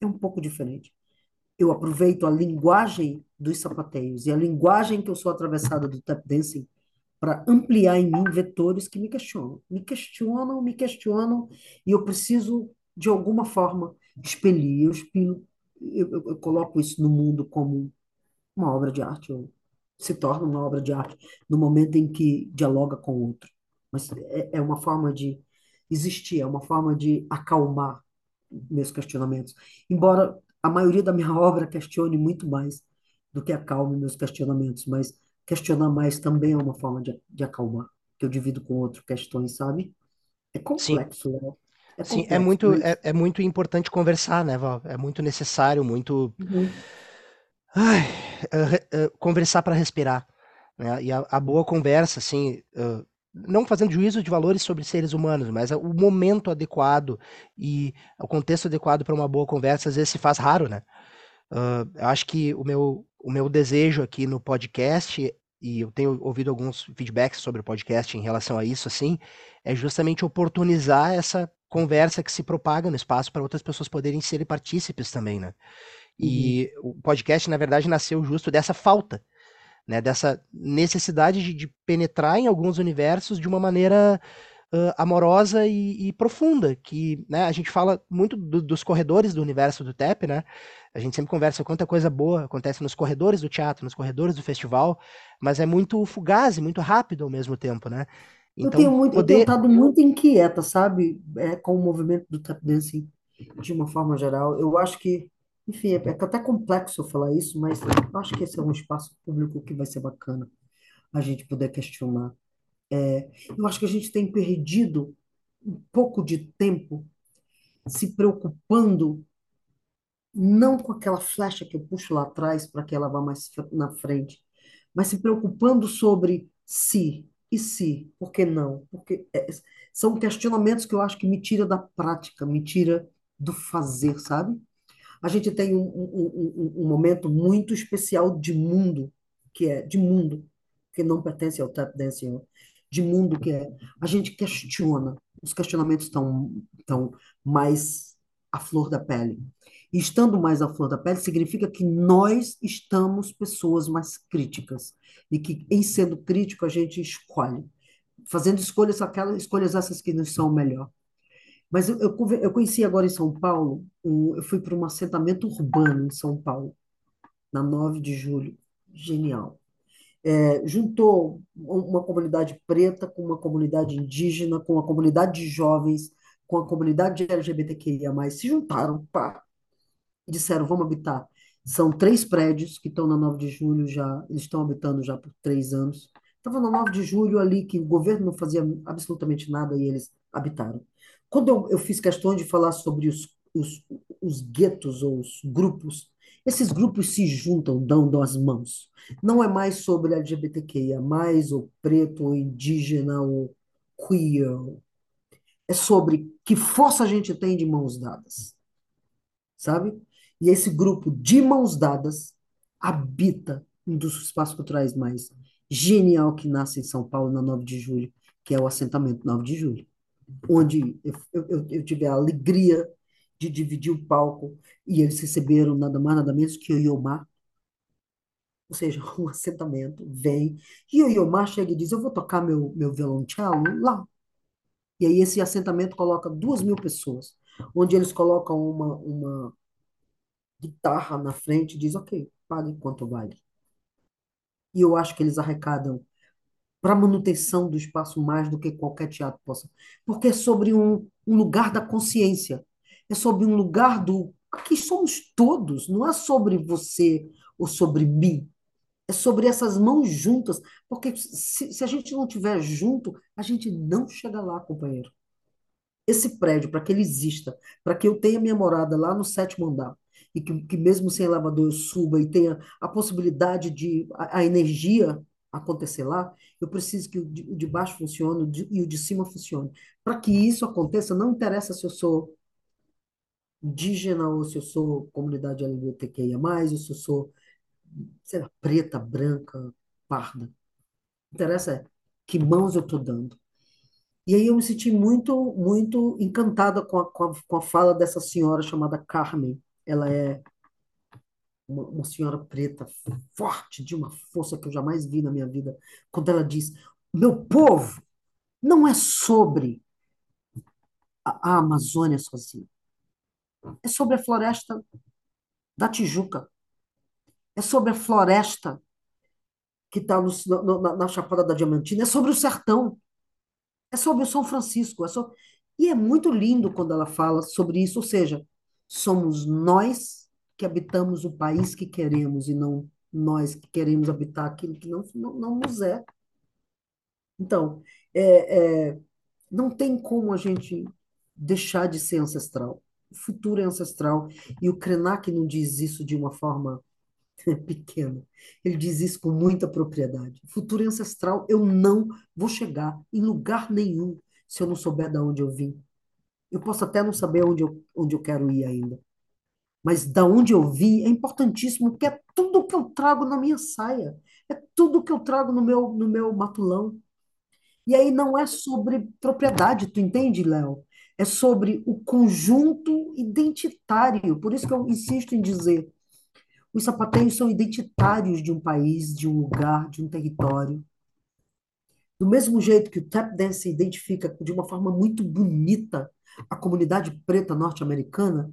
é um pouco diferente eu aproveito a linguagem dos sapateios e a linguagem que eu sou atravessada do tap dancing para ampliar em mim vetores que me questionam. Me questionam, me questionam, e eu preciso, de alguma forma, expelir. Eu, expilo, eu, eu, eu coloco isso no mundo como uma obra de arte, ou se torna uma obra de arte no momento em que dialoga com o outro. Mas é, é uma forma de existir, é uma forma de acalmar meus questionamentos. Embora a maioria da minha obra questione muito mais do que acalme meus questionamentos, mas questionar mais também é uma forma de, de acalmar, que eu divido com outro questões, sabe? É Sim, complexo, né? É sim, é muito, é, mas... é muito importante conversar, né, Val? É muito necessário, muito. Uhum, Ai, é, re- é, conversar para respirar, né? E a, a boa conversa, assim, é, não fazendo juízo de valores sobre seres humanos, mas o momento adequado e o contexto adequado para uma boa conversa às vezes se faz raro, né? Eu acho que o meu, o meu desejo aqui no podcast, e eu tenho ouvido alguns feedbacks sobre o podcast em relação a isso, assim, é justamente oportunizar essa conversa que se propaga no espaço para outras pessoas poderem ser partícipes também, né? uhum. E o podcast, na verdade, nasceu justo dessa falta, né? Dessa necessidade de, de penetrar em alguns universos de uma maneira uh, amorosa e, e, profunda, que né, a gente fala muito do, dos corredores do universo do TEP, né? A gente sempre conversa quanta coisa boa acontece nos corredores do teatro, nos corredores do festival, mas é muito fugaz e muito rápido ao mesmo tempo, né? Eu tenho Então, muito, eu tenho poder. estado muito inquieta, sabe, é, com o movimento do tap dancing de uma forma geral. Eu acho que, enfim, é, é até complexo eu falar isso, mas eu acho que esse é um espaço público que vai ser bacana a gente poder questionar. É, eu acho que a gente tem perdido um pouco de tempo se preocupando não com aquela flecha que eu puxo lá atrás para que ela vá mais na frente, mas se preocupando sobre se e se, por que não? Porque é, são questionamentos que eu acho que me tira da prática, me tira do fazer, sabe? A gente tem um, um, um, um momento muito especial de mundo, que é de mundo, que não pertence ao tap dancing, de mundo que é a gente questiona, os questionamentos estão estão mais à flor da pele. Estando mais à flor da pele significa que nós estamos pessoas mais críticas e que em sendo crítico a gente escolhe, fazendo escolhas aquelas escolhas essas que nos são melhor. Mas eu, eu, eu conheci agora em São Paulo, um- eu fui para um assentamento urbano em São Paulo, na 9 de julho. Genial. É, juntou uma comunidade preta com uma comunidade indígena, com a comunidade de jovens, com a comunidade LGBTQIA+, se juntaram, pá, disseram, vamos habitar. São três prédios que estão na 9 de julho já, eles estão habitando já por três anos, Estava no 9 de julho ali, que o governo não fazia absolutamente nada e eles habitaram. Quando eu, eu fiz questão de falar sobre os, os, os guetos ou os grupos, esses grupos se juntam, dão, dão as mãos. Não é mais sobre LGBTQIA, mais ou preto, ou indígena, ou queer. É sobre que força a gente tem de mãos dadas. Sabe? E esse grupo de mãos dadas habita um dos espaços culturais mais genial que nasce em São Paulo na 9 de julho, que é o assentamento 9 de julho, onde eu, eu, eu tive a alegria de dividir o palco e eles receberam nada mais, nada menos que o Iomar, ou seja, um assentamento, vem, e o Iomar chega e diz, eu vou tocar meu, meu violoncelo lá. E aí esse assentamento coloca duas mil pessoas, onde eles colocam uma, uma guitarra na frente e diz, ok, pague quanto vale. E eu acho que eles arrecadam para manutenção do espaço mais do que qualquer teatro possa. Porque é sobre um, um lugar da consciência. É sobre um lugar do. Aqui somos todos, não é sobre você ou sobre mim. É sobre essas mãos juntas. Porque se, se a gente não estiver junto, a gente não chega lá, companheiro. Esse prédio, para que ele exista, para que eu tenha minha morada lá no sétimo andar, e que, que mesmo sem elevador eu suba e tenha a possibilidade de a, a energia acontecer lá, eu preciso que o de, o de baixo funcione e o de cima funcione. Para que isso aconteça, não interessa se eu sou indígena ou se eu sou comunidade LGBTQIA+, ou se eu sou, sei lá, preta, branca, parda. Interessa é que mãos eu estou dando. E aí eu me senti muito, muito encantada com a, com a, com a fala dessa senhora chamada Carmen, ela é uma, uma, senhora preta, forte, de uma força que eu jamais vi na minha vida, quando ela diz: Meu povo não é sobre a, a Amazônia sozinha, é sobre a floresta da Tijuca, é sobre a floresta que está na, na Chapada da Diamantina, é sobre o sertão, é sobre o São Francisco, é sobre... e é muito lindo quando ela fala sobre isso, ou seja, Somos nós que habitamos o país que queremos e não nós que queremos habitar aquilo que não, não, não nos é. Então, é, é, não tem como a gente deixar de ser ancestral. O futuro é ancestral e o Krenak não diz isso de uma forma pequena. Ele diz isso com muita propriedade. O futuro é ancestral. Eu não vou chegar em lugar nenhum se eu não souber de onde eu vim. Eu posso até não saber onde eu, onde eu quero ir ainda. Mas da onde eu vim é importantíssimo, porque é tudo que eu trago na minha saia. É tudo que eu trago no meu, no meu matulão. E aí não é sobre propriedade, tu entende, Léo? É sobre o conjunto identitário. Por isso que eu insisto em dizer, os sapateiros são identitários de um país, de um lugar, de um território. Do mesmo jeito que o tap dance identifica de uma forma muito bonita a comunidade preta norte-americana,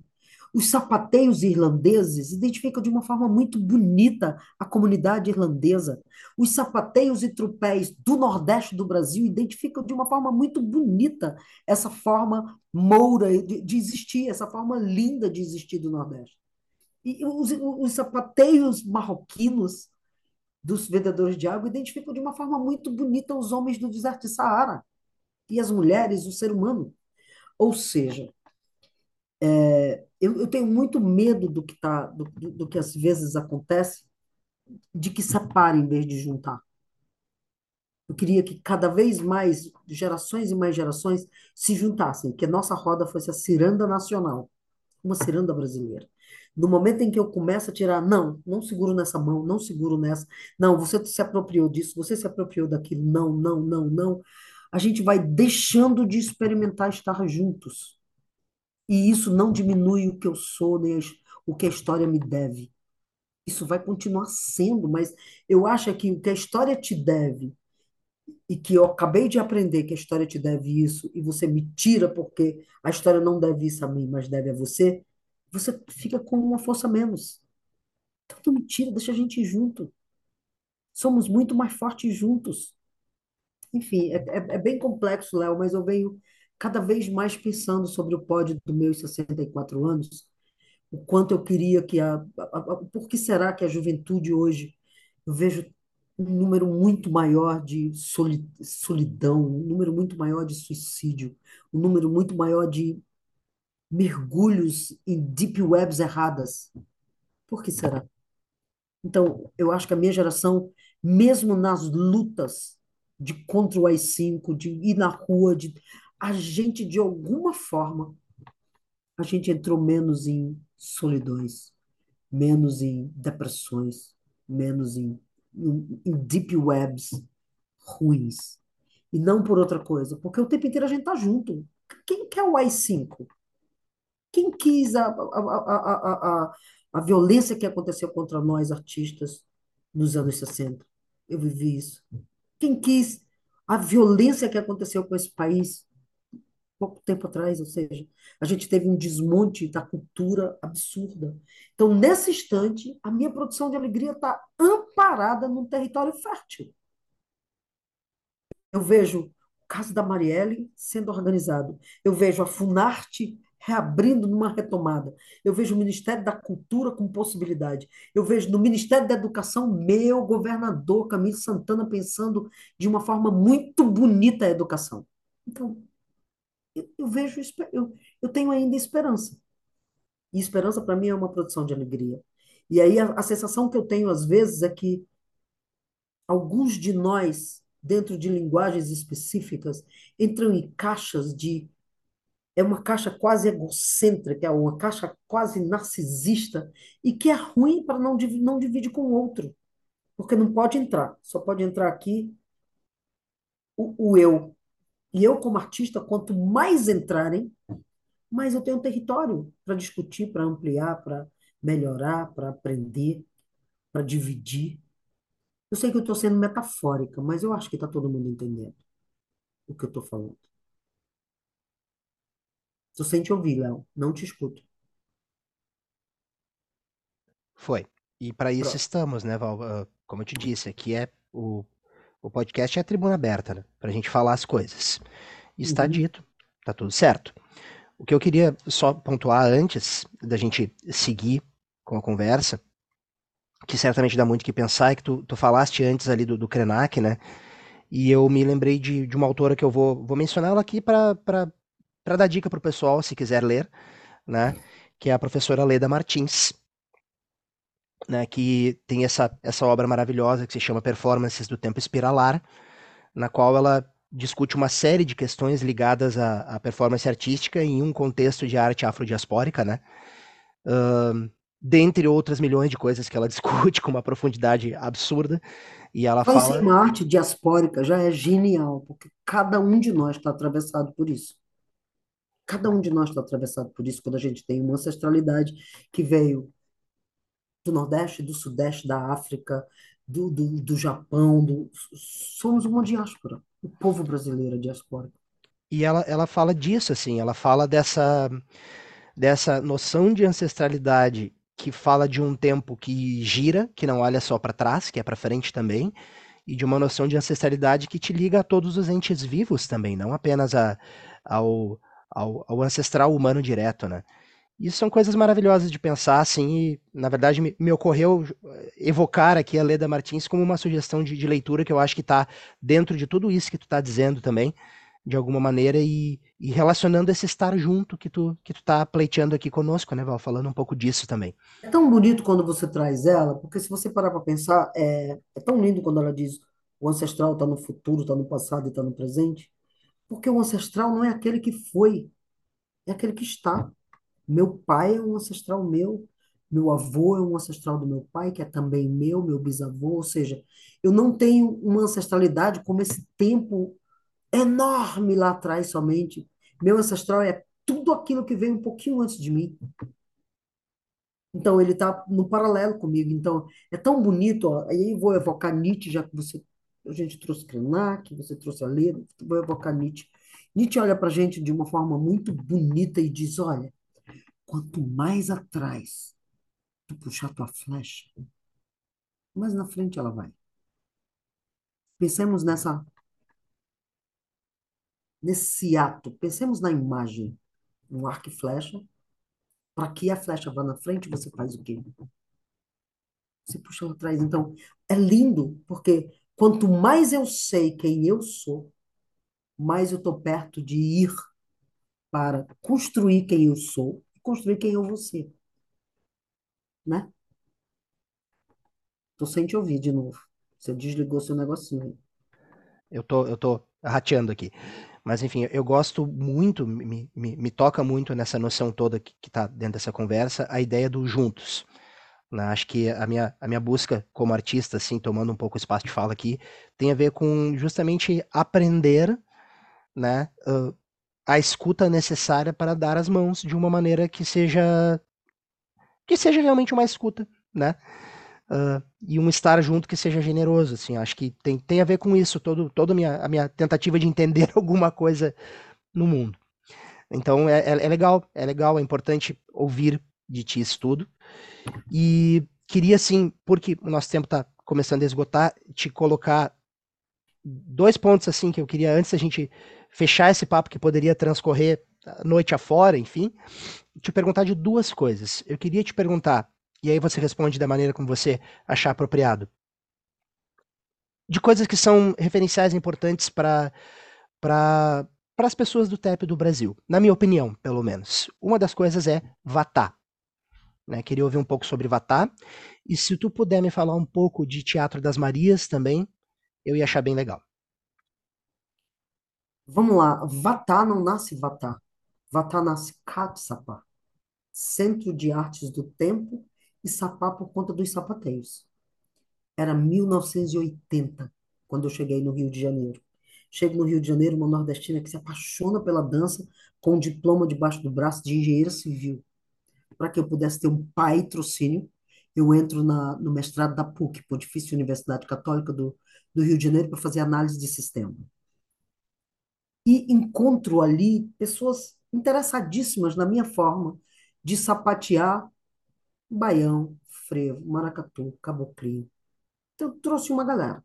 os sapateiros irlandeses identificam de uma forma muito bonita a comunidade irlandesa. Os sapateiros e tropéis do Nordeste do Brasil identificam de uma forma muito bonita essa forma moura de, existir, essa forma linda de existir do Nordeste. E os, os sapateiros marroquinos dos vendedores de água identificam de uma forma muito bonita os homens do deserto de Saara e as mulheres, o ser humano. Ou seja, é, eu, eu, tenho muito medo do que, tá, do, do que às vezes acontece, de que separem em vez de juntar. Eu queria que cada vez mais gerações e mais gerações se juntassem, que a nossa roda fosse a ciranda nacional, uma ciranda brasileira. No momento em que eu começo a tirar, não, não seguro nessa mão, não seguro nessa, não, você se apropriou disso, você se apropriou daquilo, não, não, não, não a gente vai deixando de experimentar estar juntos. E isso não diminui o que eu sou, nem o que a história me deve. Isso vai continuar sendo, mas eu acho que o que a história te deve, e que eu acabei de aprender que a história te deve isso, e você me tira porque a história não deve isso a mim, mas deve a você, você fica com uma força menos. Então não me tira, deixa a gente junto. Somos muito mais fortes juntos. Enfim, é, é, é bem complexo, Léo, mas eu venho cada vez mais pensando sobre o pódio dos meus 64 anos, o quanto eu queria que a, a, a, Por que será que a juventude hoje, eu vejo um número muito maior de solidão, um número muito maior de suicídio, um número muito maior de mergulhos em deep webs erradas. Por que será? Então, eu acho que a minha geração, mesmo nas lutas de contra o AI-5, de ir na rua, de a gente, de alguma forma, a gente entrou menos em solidões, menos em depressões, menos em, em, em deep webs ruins. E não por outra coisa, porque o tempo inteiro a gente tá junto. Quem quer o AI-5? Quem quis a, a, a, a, a violência que aconteceu contra nós, artistas, nos anos 60? Eu vivi isso. Quem quis a violência que aconteceu com esse país pouco tempo atrás, ou seja, a gente teve um desmonte da cultura absurda. Então, nesse instante, a minha produção de alegria está amparada num território fértil. Eu vejo o caso da Marielle sendo organizado. Eu vejo a Funarte reabrindo numa retomada. Eu vejo o Ministério da Cultura com possibilidade. Eu vejo no Ministério da Educação meu governador Camilo Santana pensando de uma forma muito bonita a educação. Então, eu, eu vejo, eu, eu tenho ainda esperança. E esperança para mim é uma produção de alegria. E aí a, a sensação que eu tenho às vezes é que alguns de nós, dentro de linguagens específicas, entram em caixas de é uma caixa quase egocêntrica, é uma caixa quase narcisista e que é ruim para não, não dividir com o outro, porque não pode entrar, só pode entrar aqui o, o eu. E eu, como artista, quanto mais entrarem, mais eu tenho território para discutir, para ampliar, para melhorar, para aprender, para dividir. Eu sei que eu estou sendo metafórica, mas eu acho que está todo mundo entendendo o que eu estou falando. Tu sente ouvir, Léo. Não te escuto. Foi. E para isso Pronto. estamos, né, Val? Ah, como eu te disse, aqui é o, o podcast é a tribuna aberta, né? Pra gente falar as coisas. Está uhum. dito, tá tudo certo. O que eu queria só pontuar antes da gente seguir com a conversa, que certamente dá muito que pensar, é que tu, tu falaste antes ali do, do Krenak, né? E eu me lembrei de, de uma autora que eu vou, vou mencionar ela aqui para para dar dica para o pessoal, se quiser ler, né? Que é a professora Leda Martins, né? Que tem essa, essa obra maravilhosa que se chama Performances do Tempo Espiralar, na qual ela discute uma série de questões ligadas à, à performance artística em um contexto de arte afrodiaspórica, né? Uh, dentre outras milhões de coisas que ela discute com uma profundidade absurda. E ela Mas fala. uma arte diaspórica já é genial, porque cada um de nós está atravessado por isso. Cada um de nós está atravessado por isso quando a gente tem uma ancestralidade que veio do Nordeste, do Sudeste, da África, do, do, do Japão. Do... Somos uma diáspora. O povo brasileiro é diaspórico. E ela, ela fala disso, assim, ela fala dessa, dessa noção de ancestralidade que fala de um tempo que gira, que não olha só para trás, que é para frente também, e de uma noção de ancestralidade que te liga a todos os entes vivos também, não apenas a, ao, ao, ao ancestral humano direto, né? Isso são coisas maravilhosas de pensar, assim, e na verdade me, me ocorreu eh, evocar aqui a Leda Martins como uma sugestão de, de leitura que eu acho que está dentro de tudo isso que tu está dizendo também, de alguma maneira, e, e, relacionando esse estar junto que tu, que tu tá pleiteando aqui conosco, né, Val? Falando um pouco disso também. É tão bonito quando você traz ela, porque se você parar para pensar, é, é tão lindo quando ela diz o ancestral está no futuro, está no passado e está no presente. Porque o ancestral não é aquele que foi, é aquele que está. Meu pai é um ancestral meu, meu avô é um ancestral do meu pai, que é também meu, meu bisavô, ou seja, eu não tenho uma ancestralidade como esse tempo enorme lá atrás somente. Meu ancestral é tudo aquilo que veio um pouquinho antes de mim. Então, ele está no paralelo comigo. Então, é tão bonito. Ó, aí vou evocar Nietzsche, já que você a gente trouxe Krenak, você trouxe a Leda, vou evocar Nietzsche. Nietzsche olha para a gente de uma forma muito bonita e diz: olha, quanto mais atrás tu puxar tua flecha, mais na frente ela vai. Pensemos nessa nesse ato, pensemos na imagem, um arco e flecha. Para que a flecha vá na frente, você faz o quê? você puxa lá atrás. Então, é lindo, porque quanto mais eu sei quem eu sou, mais eu estou perto de ir para construir quem eu sou e construir quem eu vou ser, né? Tô sem te ouvir de novo. Você desligou seu negocinho aí. Eu tô, eu tô rateando aqui. Mas enfim, eu gosto muito, me, me, me toca muito nessa noção toda que está dentro dessa conversa, a ideia do juntos. Né? Acho que a minha, a minha busca como artista, assim, tomando um pouco o espaço de fala aqui, tem a ver com justamente aprender né, uh, a escuta necessária para dar as mãos de uma maneira que seja que seja realmente uma escuta, né? Uh, e um estar junto que seja generoso, assim, acho que tem, tem a ver com isso, todo, toda a minha, a minha tentativa de entender alguma coisa no mundo. Então é, é, é, legal, é legal, é importante ouvir de ti isso tudo. E queria, assim, porque o nosso tempo está começando a esgotar, te colocar dois pontos, assim, que eu queria, antes da gente fechar esse papo que poderia transcorrer noite afora, enfim, te perguntar de duas coisas. Eu queria te perguntar e aí você responde da maneira como você achar apropriado. De coisas que são referenciais importantes para para as pessoas do TEP do Brasil, na minha opinião, pelo menos. Uma das coisas é Vatá. Né? Queria ouvir um pouco sobre Vatá. E se tu puder me falar um pouco de Teatro das Marias também, eu ia achar bem legal. Vamos lá. Vatá não nasce Vatá. Vatá nasce Katsapa, Centro de Artes do Tempo e sapar por conta dos sapateiros. Era 1980, quando eu cheguei no Rio de Janeiro. Chego no Rio de Janeiro, uma nordestina que se apaixona pela dança, com um diploma debaixo do braço de engenheiro civil. Para que eu pudesse ter um patrocínio, eu entro na, no mestrado da PUC, Pontifícia Universidade Católica do, do Rio de Janeiro, para fazer análise de sistema. E encontro ali pessoas interessadíssimas na minha forma de sapatear baião, frevo, maracatu, caboclinho. Então, trouxe uma galera.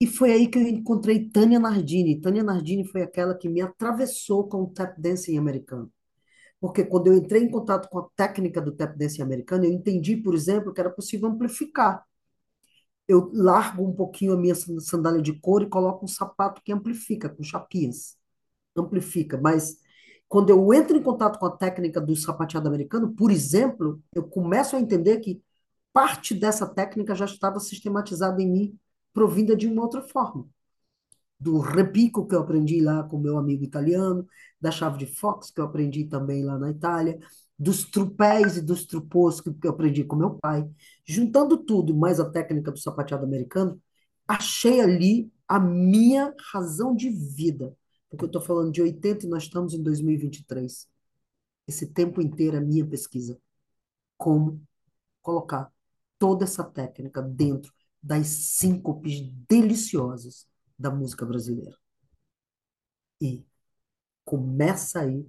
E foi aí que eu encontrei Tânia Nardini. Tânia Nardini foi aquela que me atravessou com o tap dancing americano. Porque quando eu entrei em contato com a técnica do tap dancing americano, eu entendi, por exemplo, que era possível amplificar. Eu largo um pouquinho a minha sandália de couro e coloco um sapato que amplifica, com chapinhas. Amplifica, mas quando eu entro em contato com a técnica do sapateado americano, por exemplo, eu começo a entender que parte dessa técnica já estava sistematizada em mim, provinda de uma outra forma. Do repico que eu aprendi lá com meu amigo italiano, da chave de Fox que eu aprendi também lá na Itália, dos trupés e dos trupôs que eu aprendi com meu pai. Juntando tudo, mais a técnica do sapateado americano, achei ali a minha razão de vida porque eu estou falando de 80 e nós estamos em 2023. Esse tempo inteiro é minha pesquisa. Como colocar toda essa técnica dentro das síncopes deliciosas da música brasileira. E começa aí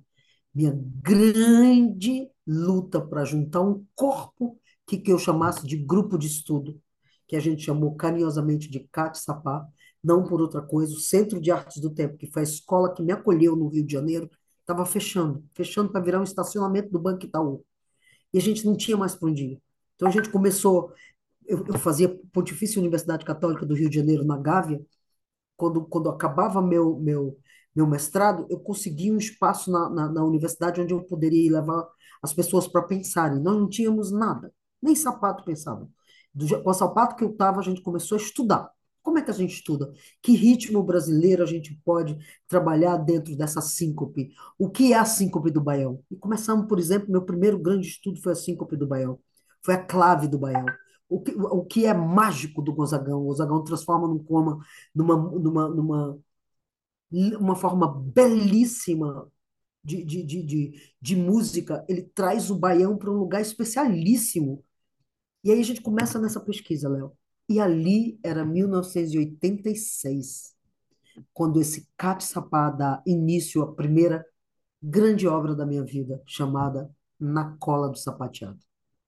minha grande luta para juntar um corpo que, que eu chamasse de grupo de estudo, que a gente chamou carinhosamente de CAT Sapá, não por outra coisa. O Centro de Artes do Tempo, que foi a escola que me acolheu no Rio de Janeiro, estava fechando, fechando para virar um estacionamento do Banco Itaú. E a gente não tinha mais para onde ir. Então a gente começou, eu, eu fazia Pontifícia Universidade Católica do Rio de Janeiro, na Gávea, quando, quando acabava meu, meu, meu mestrado, eu consegui um espaço na, na, na universidade onde eu poderia levar as pessoas para pensarem. Nós não tínhamos nada, nem sapato pensava. Do, com o sapato que eu estava, a gente começou a estudar. Como é que a gente estuda? Que ritmo brasileiro a gente pode trabalhar dentro dessa síncope? O que é a síncope do baião? E começamos, por exemplo, meu primeiro grande estudo foi a síncope do baião. Foi a clave do baião. O que, o que é mágico do Gonzagão? O Gonzagão transforma num coma, numa, numa, numa uma forma belíssima de, de, de, de, de música. Ele traz o baião para um lugar especialíssimo. E aí a gente começa nessa pesquisa, Léo. E ali era 1986, quando esse Cap Sapá dá início à primeira grande obra da minha vida, chamada Na Cola do Sapateado.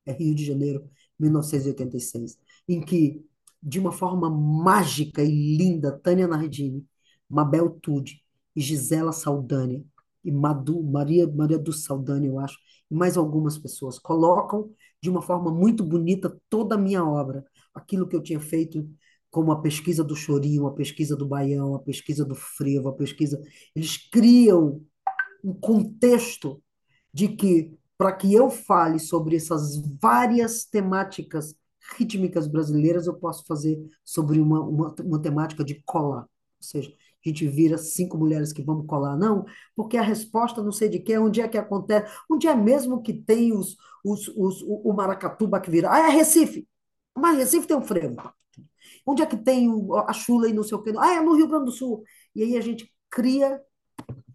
É Rio de Janeiro, 1986, em que, de uma forma mágica e linda, Tânia Nardini, Mabel Tude e Gisela Saldanha e Madu, Maria, Maria do Saldanha, eu acho, e mais algumas pessoas, colocam de uma forma muito bonita toda a minha obra, aquilo que eu tinha feito como a pesquisa do chorinho, a pesquisa do baião, a pesquisa do frevo, a pesquisa. Eles criam um contexto de que, para que eu fale sobre essas várias temáticas rítmicas brasileiras, eu posso fazer sobre uma, uma, uma temática de colar. Ou seja, a gente vira cinco mulheres que vamos colar, não, porque a resposta não sei de quê, onde é que acontece, onde é mesmo que tem os, os, os, o maracatuba que vira. Ah, é Recife! Mas Recife tem um frevo. Onde é que tem a chula e não sei o quê? Ah, é no Rio Grande do Sul. E aí a gente cria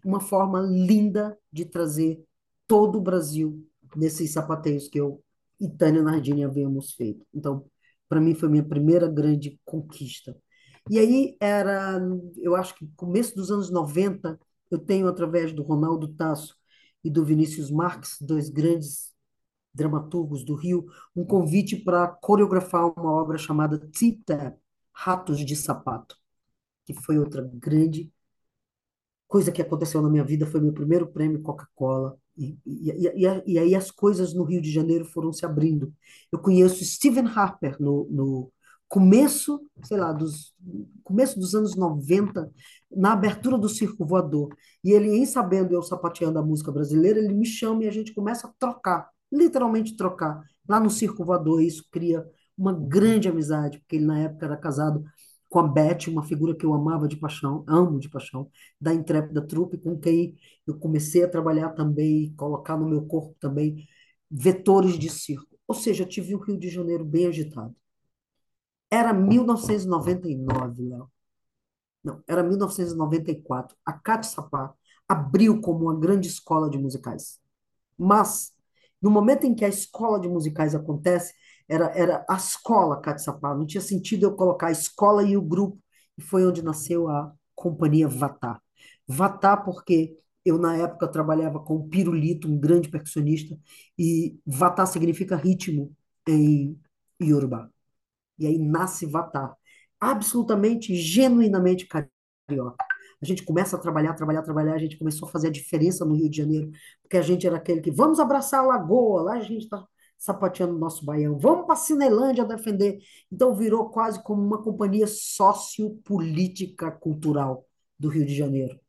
uma forma linda de trazer todo o Brasil nesses sapateios que eu e Tânia Nardini havíamos feito. Então, para mim foi minha primeira grande conquista. E aí era, eu acho que começo dos anos 90, eu tenho através do Ronaldo Tasso e do Vinícius Marques, dois grandes dramaturgos do Rio, um convite para coreografar uma obra chamada Tita, Ratos de Sapato, que foi outra grande coisa que aconteceu na minha vida, foi meu primeiro prêmio Coca-Cola, e, e, e, e, aí as coisas no Rio de Janeiro foram se abrindo. Eu conheço Stephen Harper no, no começo, sei lá, dos começo dos anos 90, na abertura do Circo Voador. E ele, em sabendo eu sapateando a música brasileira, ele me chama e a gente começa a trocar literalmente trocar lá no Circo Voador. Isso cria uma grande amizade, porque ele na época era casado com a Beth, uma figura que eu amava de paixão, amo de paixão, da Intrépida Trupe, com quem eu comecei a trabalhar também, colocar no meu corpo também vetores de circo. Ou seja, eu tive o Rio de Janeiro bem agitado. Era 1999, Léo. Não, era 1994. A Cátia Sapá abriu como uma grande escola de musicais. Mas no momento em que a escola de musicais acontece, era, era a escola Catsapá, não tinha sentido eu colocar a escola e o grupo, e foi onde nasceu a companhia Vatá. Vatá porque eu, na época, trabalhava com o Pirulito, um grande percussionista, e Vatá significa ritmo em Yorubá. E aí nasce Vatá, absolutamente, genuinamente carioca. A gente começa a trabalhar, trabalhar, trabalhar, a gente começou a fazer a diferença no Rio de Janeiro, porque a gente era aquele que vamos abraçar a lagoa, lá a gente está sapateando o nosso baião, vamos para a Cinelândia defender. Então virou quase como uma companhia sociopolítica cultural do Rio de Janeiro.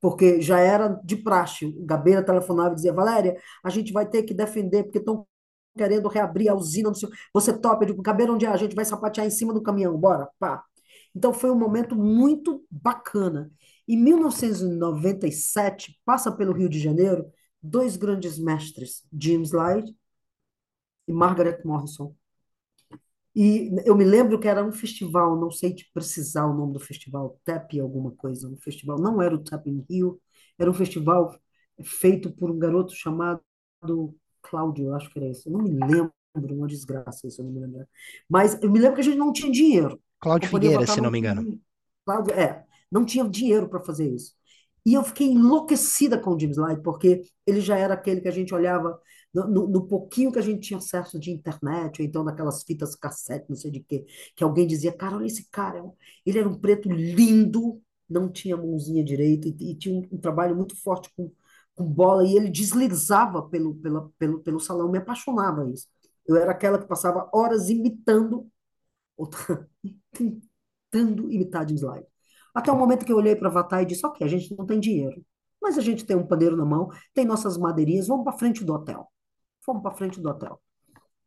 Porque já era de praxe. O Gabeira telefonava e dizia: Valéria, a gente vai ter que defender, porque estão querendo reabrir a usina. Você topa? Eu digo: Gabeira, onde é? A gente vai sapatear em cima do caminhão, bora, pá. Então foi um momento muito bacana. Em 1997, passa pelo Rio de Janeiro dois grandes mestres, James Light e Margaret Morrison. E eu me lembro que era um festival, não sei te precisar o nome do festival, TAP alguma coisa, um festival, não era o TAP em Rio, era um festival feito por um garoto chamado Cláudio, acho que era isso, eu não me lembro, uma desgraça isso, eu não me lembro. Mas eu me lembro que a gente não tinha dinheiro. Cláudio Figueira, se não me engano. Cláudio, é, não tinha dinheiro para fazer isso. E eu fiquei enlouquecida com o James Light, porque ele já era aquele que a gente olhava no, no, pouquinho que a gente tinha acesso de internet, ou então naquelas fitas cassete, não sei de quê, que alguém dizia, cara, olha esse cara, ele era um preto lindo, não tinha mãozinha direita, e, e tinha um, um, trabalho muito forte com, com bola, e ele deslizava pelo, pela, pelo, pelo salão, me apaixonava isso. Eu era aquela que passava horas imitando, tentando imitar James Light. Até o momento que eu olhei para a Vatai e disse: Ok, a gente não tem dinheiro, mas a gente tem um pandeiro na mão, tem nossas madeirinhas, vamos para frente do hotel. Fomos para frente do hotel.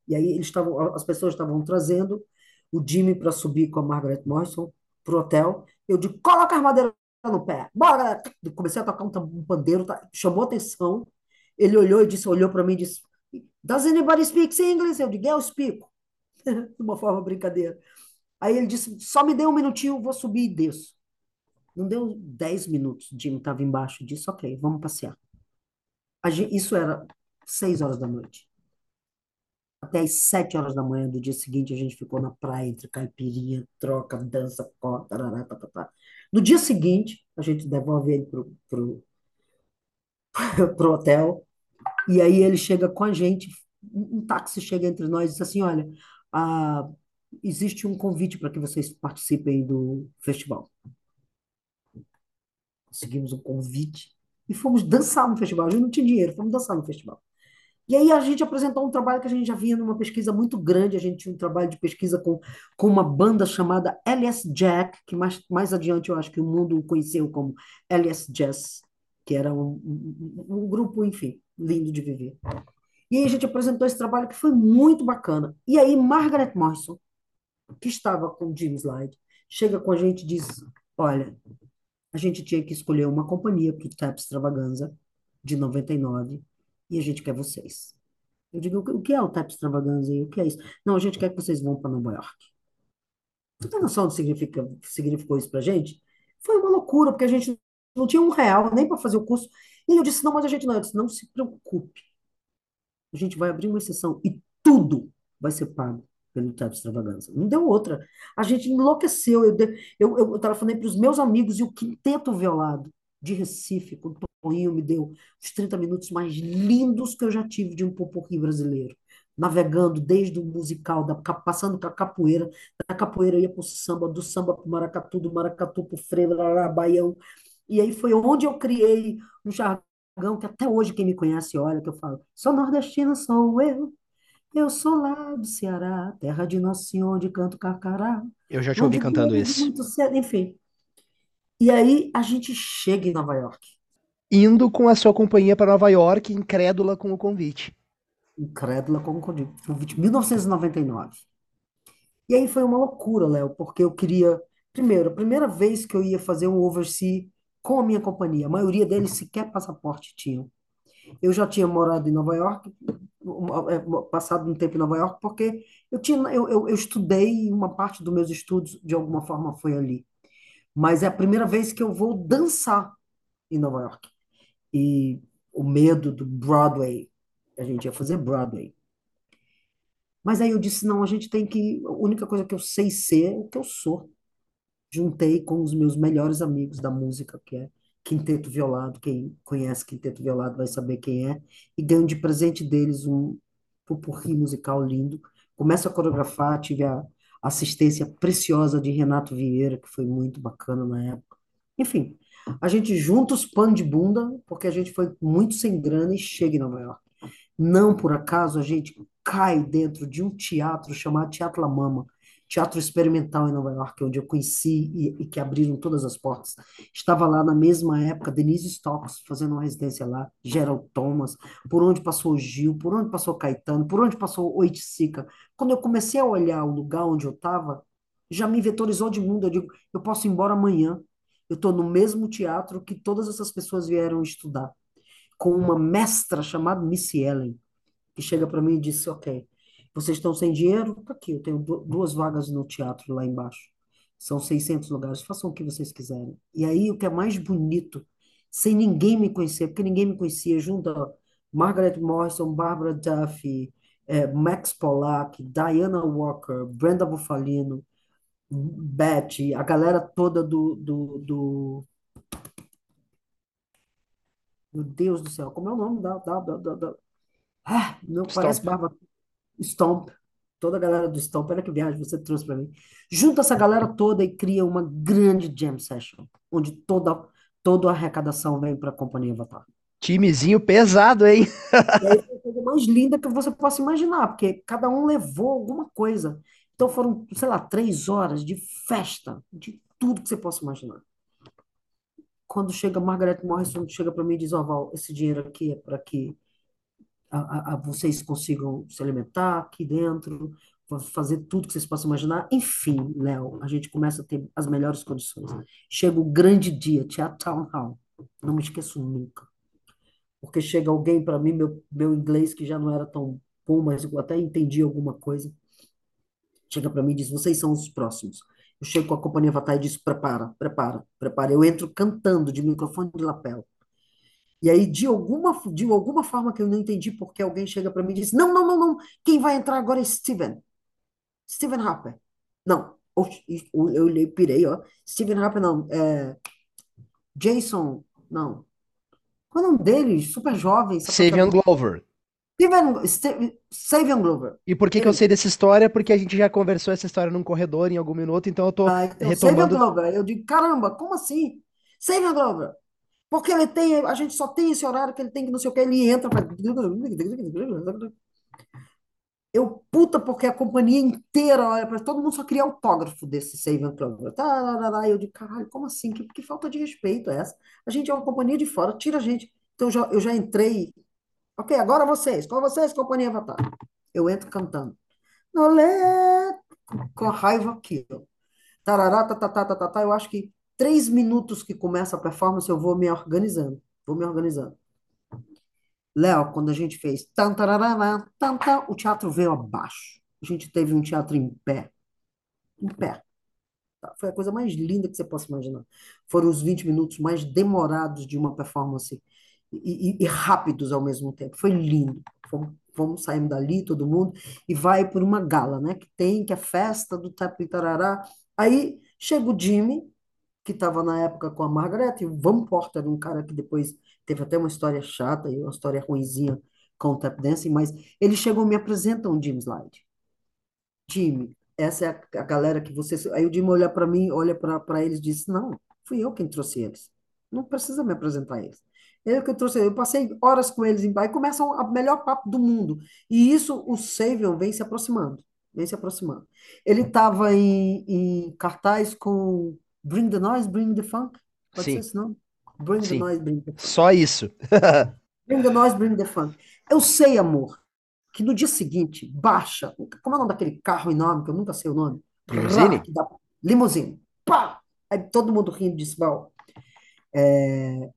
E aí eles estavam, as pessoas estavam trazendo o Jimmy para subir com a Margaret Morrison para o hotel. Eu digo: coloca as madeiras no pé, bora! Comecei a tocar um pandeiro, tá? chamou atenção. Ele olhou e disse, olhou para mim e disse: Does anybody speak English? Eu digo: Eu explico. De uma forma brincadeira. Aí ele disse: Só me dê um minutinho, vou subir e desço. Não deu 10 minutos, Jimmy estava embaixo e disse, ok, vamos passear. Gente, isso era 6 horas da noite. Até as 7 horas da manhã do dia seguinte, a gente ficou na praia entre caipirinha, troca, dança, cota, tarará, tá, tá, tá. No dia seguinte, a gente devolve ele pro, pro, pro hotel, e aí ele chega com a gente, um táxi chega entre nós e diz assim, olha, ah, existe um convite para que vocês participem do festival conseguimos um convite e fomos dançar no festival. A gente não tinha dinheiro, fomos dançar no festival. E aí a gente apresentou um trabalho que a gente já vinha numa pesquisa muito grande, a gente tinha um trabalho de pesquisa com, com uma banda chamada LS Jack, que mais, mais adiante eu acho que o mundo conheceu como LS Jazz, que era um, um, um grupo, enfim, lindo de viver. E aí a gente apresentou esse trabalho que foi muito bacana. E aí Margaret Morrison, que estava com Jim Slide, chega com a gente e diz, olha, a gente tinha que escolher uma companhia para o TAP Extravaganza de 99 e a gente quer vocês. Eu digo, o que é o TAP Extravaganza o que é isso? Não, a gente quer que vocês vão para Nova York. Tu tem noção do que significou isso para gente? Foi uma loucura, porque a gente não tinha um real nem para fazer o curso. E eu disse, não, mas a gente não. Eu disse, não se preocupe. A gente vai abrir uma exceção e tudo vai ser pago pelo TAP Extravaganza. Não deu outra. A gente enlouqueceu. Eu, eu, eu, eu telefonei para os meus amigos e o Quinteto Violado de Recife, com Toninho me deu os 30 minutos mais lindos que eu já tive de um poporri brasileiro. Navegando desde o musical, da, passando com a capoeira, da capoeira ia para o samba, do samba para o maracatu, do maracatu para o frevo, baião. E aí foi onde eu criei um jargão que até hoje quem me conhece olha, que eu falo, sou nordestina, sou eu, eu sou lá do Ceará, terra de Nosso Senhor, de canto carcará. Eu já te ouvi cantando isso. Cedo, enfim. E aí a gente chega em Nova York indo com a sua companhia para Nova York, incrédula com o convite. Incrédula com o convite. 1999. E aí foi uma loucura, Léo, porque eu queria. Primeiro, a primeira vez que eu ia fazer um overseas com a minha companhia, a maioria deles sequer passaporte tinham. Eu já tinha morado em Nova York, é, passado um tempo em Nova York, porque eu, tinha, eu, eu, eu estudei uma parte dos meus estudos, de alguma forma, foi ali. Mas é a primeira vez que eu vou dançar em Nova York e o medo do Broadway. A gente ia fazer Broadway. Mas aí eu disse, não, a gente tem que. A única coisa que eu sei ser é o que eu sou. Juntei com os meus melhores amigos da música, que é Quinteto Violado. Quem conhece Quinteto Violado vai saber quem é. E ganho de presente deles um pupurri musical lindo. Começo a coreografar, tive a assistência preciosa de Renato Vieira, que foi muito bacana na época. Enfim, a gente junta os panos de bunda, porque a gente foi muito sem grana e chega em Nova York. Não por acaso a gente cai dentro de um teatro chamado Teatro La Mama, teatro experimental em Nova York, onde eu conheci e, e, que abriram todas as portas. Estava lá na mesma época Denise Stocks fazendo uma residência lá, Gerald Thomas, por onde passou Gil, por onde passou Caetano, por onde passou Oiticica. Quando eu comecei a olhar o lugar onde eu estava, já me vetorizou de mundo. Eu digo, eu posso ir embora amanhã, eu estou no mesmo teatro que todas essas pessoas vieram estudar, com uma mestra chamada Missy Ellen, que chega para mim e disse: Ok, vocês estão sem dinheiro? Tá aqui, eu tenho duas vagas no teatro lá embaixo. São 600 lugares, façam o que vocês quiserem. E aí, o que é mais bonito, sem ninguém me conhecer, porque ninguém me conhecia, junto a Margaret Morrison, Barbara Duffy, é, Max Pollack, Diana Walker, Brenda Bufalino, Beth, a galera toda do, do, do... Meu Deus do céu, como é o nome da... da, da, da. Ah, não Stomp. parece barba. Stomp. Toda a galera do Stomp, olha que viagem você trouxe para mim. Junta essa galera toda e cria uma grande jam session, onde toda, toda a arrecadação vem para a companhia Avatar. Timezinho pesado, hein? Foi a coisa mais linda que você possa imaginar, porque cada um levou alguma coisa. Então foram, sei lá, três horas de festa, de tudo que você possa imaginar. Quando chega Margaret Morrison, chega para mim e diz, ó, Val, esse dinheiro aqui é para que a, a, a vocês consigam se alimentar aqui dentro, fazer tudo que vocês possam imaginar. Enfim, Léo, a gente começa a ter as melhores condições. Chega o grande dia, Teatro Town Hall. Não me esqueço nunca. Porque chega alguém para mim, meu, meu inglês que já não era tão bom, mas eu até entendi alguma coisa chega para mim e diz: Vocês são os próximos. Eu chego com a companhia Avatar e diz: Prepara, prepara, prepara. Eu entro cantando de microfone de lapela. E aí, de alguma, de alguma forma que eu não entendi, porque alguém chega para mim e diz: Não, não, não, não. Quem vai entrar agora é Steven. Steven Harper. Não. Eu, eu pirei, ó. Steven Harper, não. É, Jason, não. Qual é o nome dele? Super jovem. Savion Glover. Steven, Savion Glover. E por que, que eu sei dessa história? Porque a gente já conversou essa história num corredor em algum minuto, então eu tô ah, então, retomando. Savion Glover. Eu digo, caramba, como assim? Savion Glover. Porque ele tem, a gente só tem esse horário que ele tem que não sei o que, ele entra, faz... Eu, puta, porque a companhia inteira olha para todo mundo só queria autógrafo desse Save and Clover. Tá, eu digo, caralho, como assim? Que, que falta de respeito é essa? A gente é uma companhia de fora, tira a gente. Então eu já, eu já entrei. Ok, agora vocês. Qual vocês, companhia Avatar? Eu entro cantando. Nolé, com a raiva aqui. Tarará, tá, tá, tá, tá, tá. Eu acho que três minutos que começa a performance, eu vou me organizando. Vou me organizando. Léo, quando a gente fez tan, o teatro veio abaixo. A gente teve um teatro em pé. Em pé. Foi a coisa mais linda que você possa imaginar. Foram os 20 minutos mais demorados de uma performance e, e, e rápidos ao mesmo tempo. Foi lindo. Fomos, fomos saímos dali, todo mundo, e vai por uma gala, né? Que tem, que é festa do Tapi Tarará. Aí chega o Jimmy, que estava na época com a Margaret, e o Van Porter, um cara que depois teve até uma história chata e uma história ruinzinha com o tap dancing, mas eles chegam e me apresentam o Jim Slide. Jimmy, essa é a, a galera que você. Aí o Jimmy olha para mim, olha para eles e diz: Não, fui eu quem trouxe eles. Não precisa me apresentar eles. Eu que eu trouxe, eu passei horas com eles em e começam a melhor papo do mundo. E isso o Savion vem se aproximando, vem se aproximando. Ele estava em, em cartaz com Bring the Noise, Bring the Funk. Pode Sim. ser esse nome? Bring Sim. the Noise, Bring the Funk. Só isso. Bring the Noise, Bring the Funk. Eu sei, amor, que no dia seguinte, baixa, como é o nome daquele carro enorme, que eu nunca sei o nome? Limousine? Rá, dá- Limousine. Pá! Aí todo mundo rindo disse, bom, é,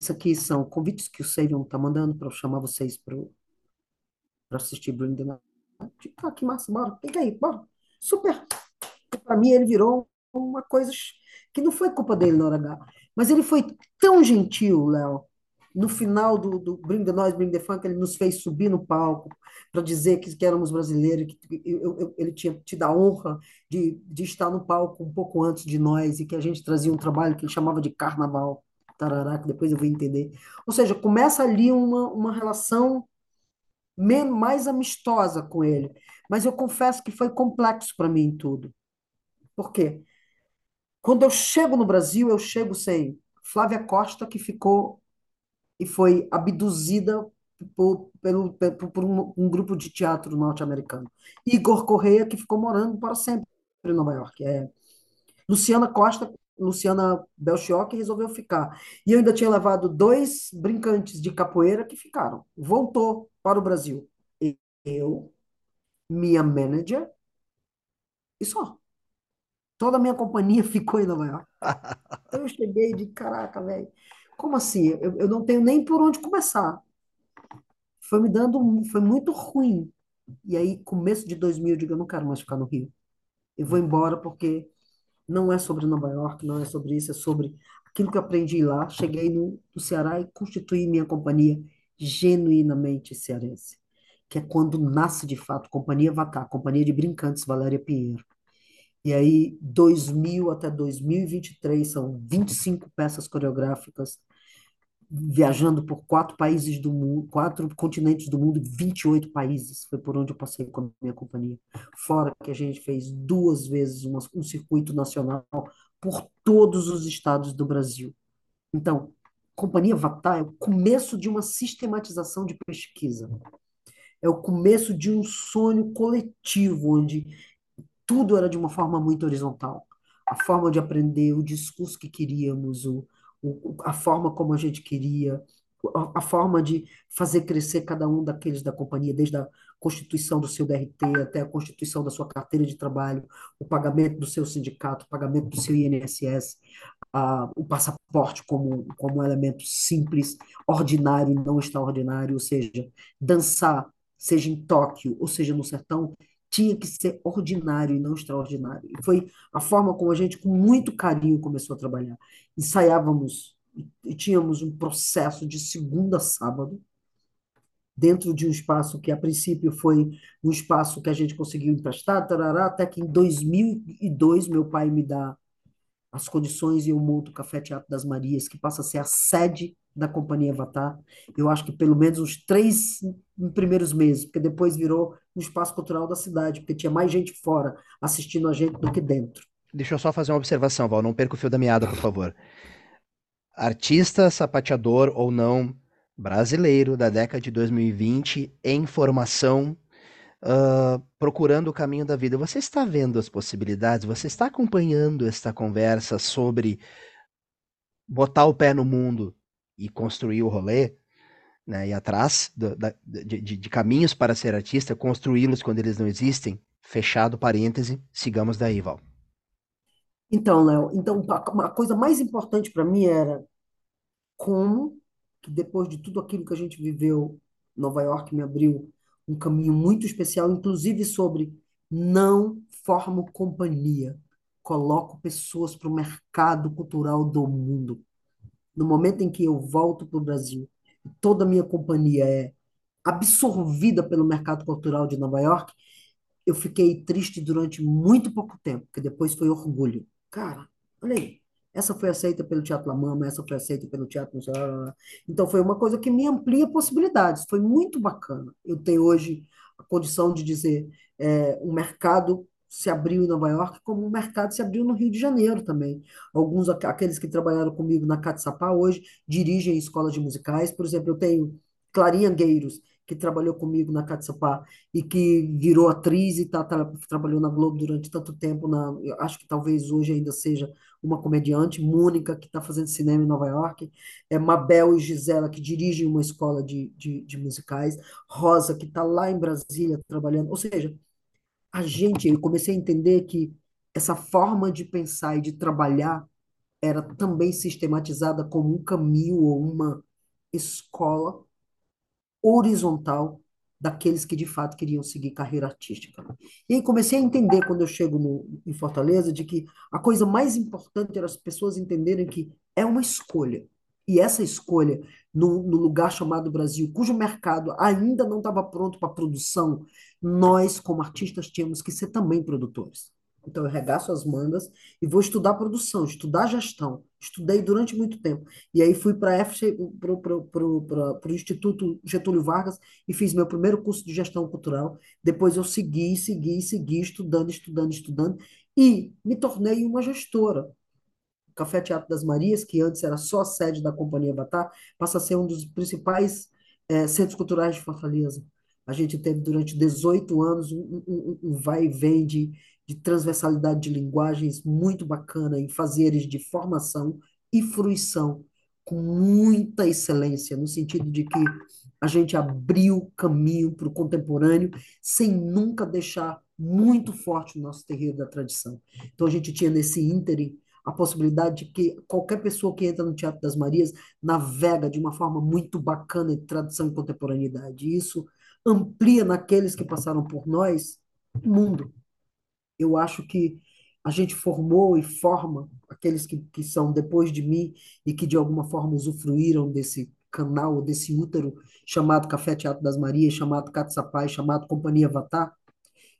isso aqui são convites que o Savion tá mandando para eu chamar vocês para assistir the Noise. Ah, que massa, bora. Fica aí, bora. Super. Para mim, ele virou uma coisa que não foi culpa dele na hora H. Mas ele foi tão gentil, Léo. No final do, do Bring the Noise, Bring the Funk, ele nos fez subir no palco para dizer que, que éramos brasileiros, que eu- eu- ele tinha tido a honra de, de estar no palco um pouco antes de nós e que a gente trazia um trabalho que ele chamava de carnaval, tarará, que depois eu vou entender. Ou seja, começa ali uma, uma relação men- mais amistosa com ele. Mas eu confesso que foi complexo para mim tudo. Por quê? Quando eu chego no Brasil, eu chego sem Flávia Costa, que ficou e foi abduzida por, pelo, por um, um grupo de teatro norte-americano. Igor Correia, que ficou morando para sempre em Nova York. É, Luciana Costa, Luciana Belchior, que resolveu ficar. E eu ainda tinha levado dois brincantes de capoeira que ficaram. Voltou para o Brasil. Eu, minha manager e só. Toda a minha companhia ficou em Nova York. Então eu cheguei de caraca, velho. Como assim? Eu, eu não tenho nem por onde começar. Foi me dando, foi muito ruim. E aí, começo de 2000, eu digo, eu não quero mais ficar no Rio. Eu vou embora porque não é sobre Nova York, não é sobre isso, é sobre aquilo que aprendi lá. Cheguei no, no Ceará e constituí minha companhia genuinamente cearense, que é quando nasce de fato Companhia Vacá, Companhia de Brincantes Valéria Pinheiro. E aí, 2000 até 2023, são 25 peças coreográficas, viajando por quatro países do mundo, quatro continentes do mundo, 28 países. Foi por onde eu passei com a minha companhia. Fora que a gente fez duas vezes uma, um circuito nacional por todos os estados do Brasil. Então, Companhia Vatá é o começo de uma sistematização de pesquisa. É o começo de um sonho coletivo, onde tudo era de uma forma muito horizontal. A forma de aprender, o discurso que queríamos, o, o, a forma como a gente queria, a, a forma de fazer crescer cada um daqueles da companhia, desde a constituição do seu DRT até a constituição da sua carteira de trabalho, o pagamento do seu sindicato, o pagamento do seu INSS, a, o passaporte como, como elemento simples, ordinário e não extraordinário, ou seja, dançar, seja em Tóquio, ou seja no sertão, tinha que ser ordinário e não extraordinário. E foi a forma como a gente, com muito carinho, começou a trabalhar. Ensaiávamos e tínhamos um processo de segunda a sábado, dentro de um espaço que, a princípio, foi um espaço que a gente conseguiu emprestar, tarará, até que em 2002 meu pai me dá as condições e eu monto o Café Teatro das Marias, que passa a ser a sede da Companhia Avatar. Eu acho que pelo menos uns três primeiros meses, porque depois virou um espaço cultural da cidade, porque tinha mais gente fora assistindo a gente do que dentro. Deixa eu só fazer uma observação, Val, não perca o fio da meada, por favor. artista, sapateador ou não brasileiro da década de 2020 em formação, uh, procurando o caminho da vida. Você está vendo as possibilidades? Você está acompanhando esta conversa sobre botar o pé no mundo e construir o rolê? Né, e atrás do, da, de, de, de caminhos para ser artista, construí-los quando eles não existem? Fechado parêntese, sigamos daí, Val. Então, Léo, então a coisa mais importante para mim era como que depois de tudo aquilo que a gente viveu, Nova York me abriu um caminho muito especial, inclusive sobre não formo companhia, coloco pessoas para o mercado cultural do mundo. No momento em que eu volto para o Brasil, toda a minha companhia é absorvida pelo mercado cultural de Nova York, eu fiquei triste durante muito pouco tempo, que depois foi orgulho. Cara, olha aí. Essa foi aceita pelo Teatro La Mama, essa foi aceita pelo Teatro... Então, foi uma coisa que me amplia possibilidades. Foi muito bacana. Eu tenho hoje a condição de dizer é, o mercado se abriu em Nova York, como o mercado se abriu no Rio de Janeiro também. Alguns, aqueles que trabalharam comigo na Catsapá hoje, dirigem escolas de musicais. Por exemplo, eu tenho Clarinha Gueiros, que trabalhou comigo na Catsapá e que virou atriz e tá, tá, trabalhou na Globo durante tanto tempo, na, acho que talvez hoje ainda seja uma comediante, Mônica, que está fazendo cinema em Nova York, é Mabel e Gisela, que dirigem uma escola de, de, de musicais, Rosa, que está lá em Brasília trabalhando, ou seja, a gente, eu comecei a entender que essa forma de pensar e de trabalhar era também sistematizada como um caminho ou uma escola horizontal daqueles que de fato queriam seguir carreira artística. E aí comecei a entender quando eu chego no, em Fortaleza de que a coisa mais importante era as pessoas entenderem que é uma escolha. E essa escolha, no, no lugar chamado Brasil, cujo mercado ainda não estava pronto para produção, nós, como artistas, tínhamos que ser também produtores. Então, eu regaço as mangas e vou estudar produção, estudar gestão. Estudei durante muito tempo. E aí fui para o Instituto Getúlio Vargas e fiz meu primeiro curso de gestão cultural. Depois eu segui, segui, segui, estudando, estudando, estudando. E me tornei uma gestora. O Café Teatro das Marias, que antes era só a sede da Companhia Batar, passa a ser um dos principais é, centros culturais de Fortaleza. A gente teve durante 18 anos um, um, um vai e vem de de transversalidade de linguagens muito bacana em fazeres de formação e fruição com muita excelência, no sentido de que a gente abriu caminho para o contemporâneo sem nunca deixar muito forte o nosso terreiro da tradição. Então a gente tinha nesse ínterim a possibilidade de que qualquer pessoa que entra no Teatro das Marias navega de uma forma muito bacana em tradição e contemporaneidade. E isso amplia naqueles que passaram por nós o mundo. Eu acho que a gente formou e forma aqueles que, que são depois de mim e que de alguma forma usufruíram desse canal, desse útero chamado Café Teatro das Marias, chamado Katsapai, chamado Companhia Vatar,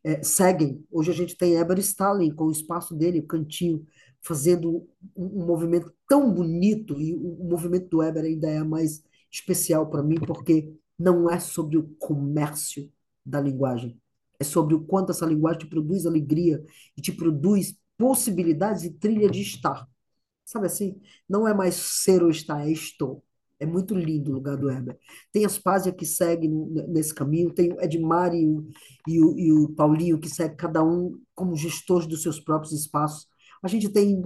é, seguem. Hoje a gente tem Eber Stalin com o espaço dele, o cantinho, fazendo um, um movimento tão bonito, e o, o movimento do Eber ainda é mais especial para mim, porque não é sobre o comércio da linguagem, é sobre o quanto essa linguagem te produz alegria e te produz possibilidades e trilha de estar. Sabe assim? Não é mais ser ou estar, é estou. É muito lindo o lugar do Heber. Tem as Pásia que seguem nesse caminho, tem o Edmar e o, e, o, e o Paulinho que seguem cada um como gestores dos seus próprios espaços. A gente tem,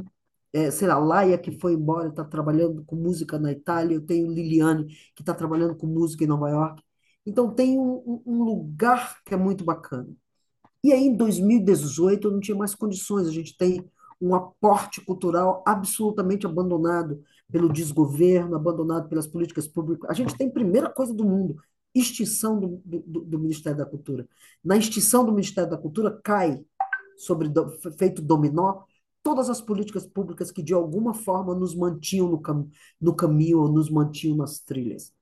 é, sei lá, Laia que foi embora, está trabalhando com música na Itália, eu tenho Liliane que está trabalhando com música em Nova York. Então tem um, um lugar que é muito bacana. E aí, em 2018, eu não tinha mais condições. A gente tem um aporte cultural absolutamente abandonado pelo desgoverno, abandonado pelas políticas públicas. A gente tem primeira coisa do mundo, extinção do, do, do Ministério da Cultura. Na extinção do Ministério da Cultura cai sobre feito dominó todas as políticas públicas que de alguma forma nos mantinham no, cam no caminho ou nos mantinham nas trilhas.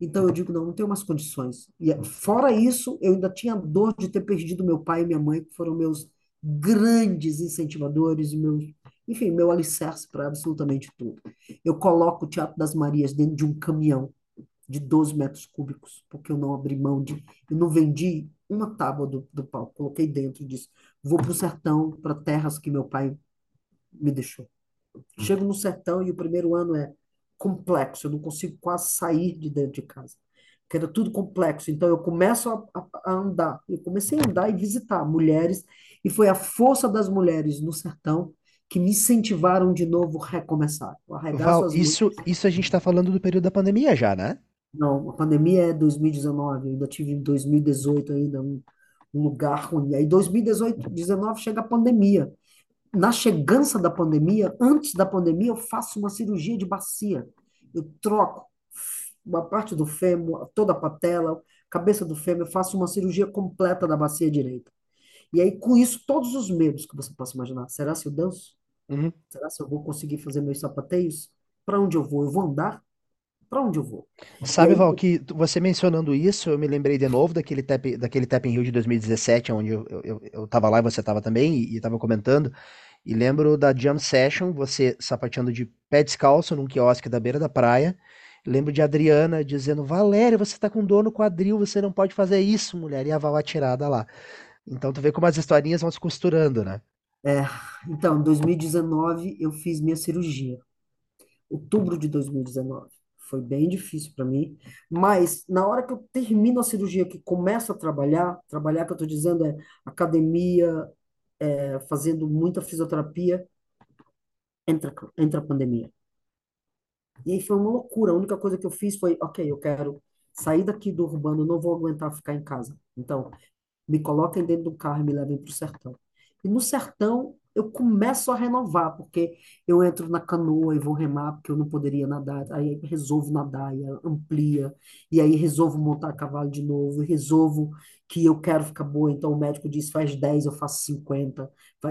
Então eu digo, não, não tenho mais condições. E fora isso, eu ainda tinha dor de ter perdido meu pai e minha mãe, que foram meus grandes incentivadores e meus, enfim, meu alicerce para absolutamente tudo. Eu coloco o Teatro das Marias dentro de um caminhão de 12 metros cúbicos, porque eu não abri mão de, eu não vendi uma tábua do, do palco, coloquei dentro e disse, vou para o sertão, para terras que meu pai me deixou. Chego no sertão e o primeiro ano é complexo, eu não consigo quase sair de dentro de casa, porque era tudo complexo. Então eu começo a, a, a andar, eu comecei a andar e visitar mulheres, e foi a força das mulheres no sertão que me incentivaram de novo a recomeçar. Val, isso, isso a gente está falando do período da pandemia já, né? Não, a pandemia é 2019, eu ainda tive em 2018 ainda um, um lugar ruim. Aí 2018, 19 chega a pandemia. Na chegança da pandemia, antes da pandemia, eu faço uma cirurgia de bacia. Eu troco uma parte do fêmur, toda a patela, cabeça do fêmur, eu faço uma cirurgia completa da bacia direita. E aí, com isso, todos os medos que você possa imaginar. Será se eu danço? Uhum. Será se eu vou conseguir fazer meus sapateios? Para onde eu vou? Eu vou andar? Para onde eu vou? Sabe, aí, Val, que você mencionando isso, eu me lembrei de novo daquele Tap, daquele Tap in Rio de 2017, onde eu, eu, eu eu tava lá e você tava também, e, e tava comentando, e lembro da Jam Session, você sapateando de pé descalço num quiosque da beira da praia, lembro de Adriana dizendo, Valéria, você tá com dor no quadril, você não pode fazer isso, mulher, e a Val atirada lá. Então tu vê como as historinhas vão se costurando, né? é, então, em 2019, eu fiz minha cirurgia. outubro de 2019. Foi bem difícil para mim, mas na hora que eu termino a cirurgia, que começo a trabalhar, trabalhar que eu estou dizendo é academia, é, fazendo muita fisioterapia, entra, entra a pandemia. E aí foi uma loucura. A única coisa que eu fiz foi, ok, eu quero sair daqui do urbano, não vou aguentar ficar em casa. Então, me coloquem dentro do carro e me levem para o sertão. E no sertão eu começo a renovar, porque eu entro na canoa e vou remar, porque eu não poderia nadar, aí resolvo nadar e amplia, e aí resolvo montar cavalo de novo, e resolvo que eu quero ficar boa, então o médico diz faz 10, eu faço 50,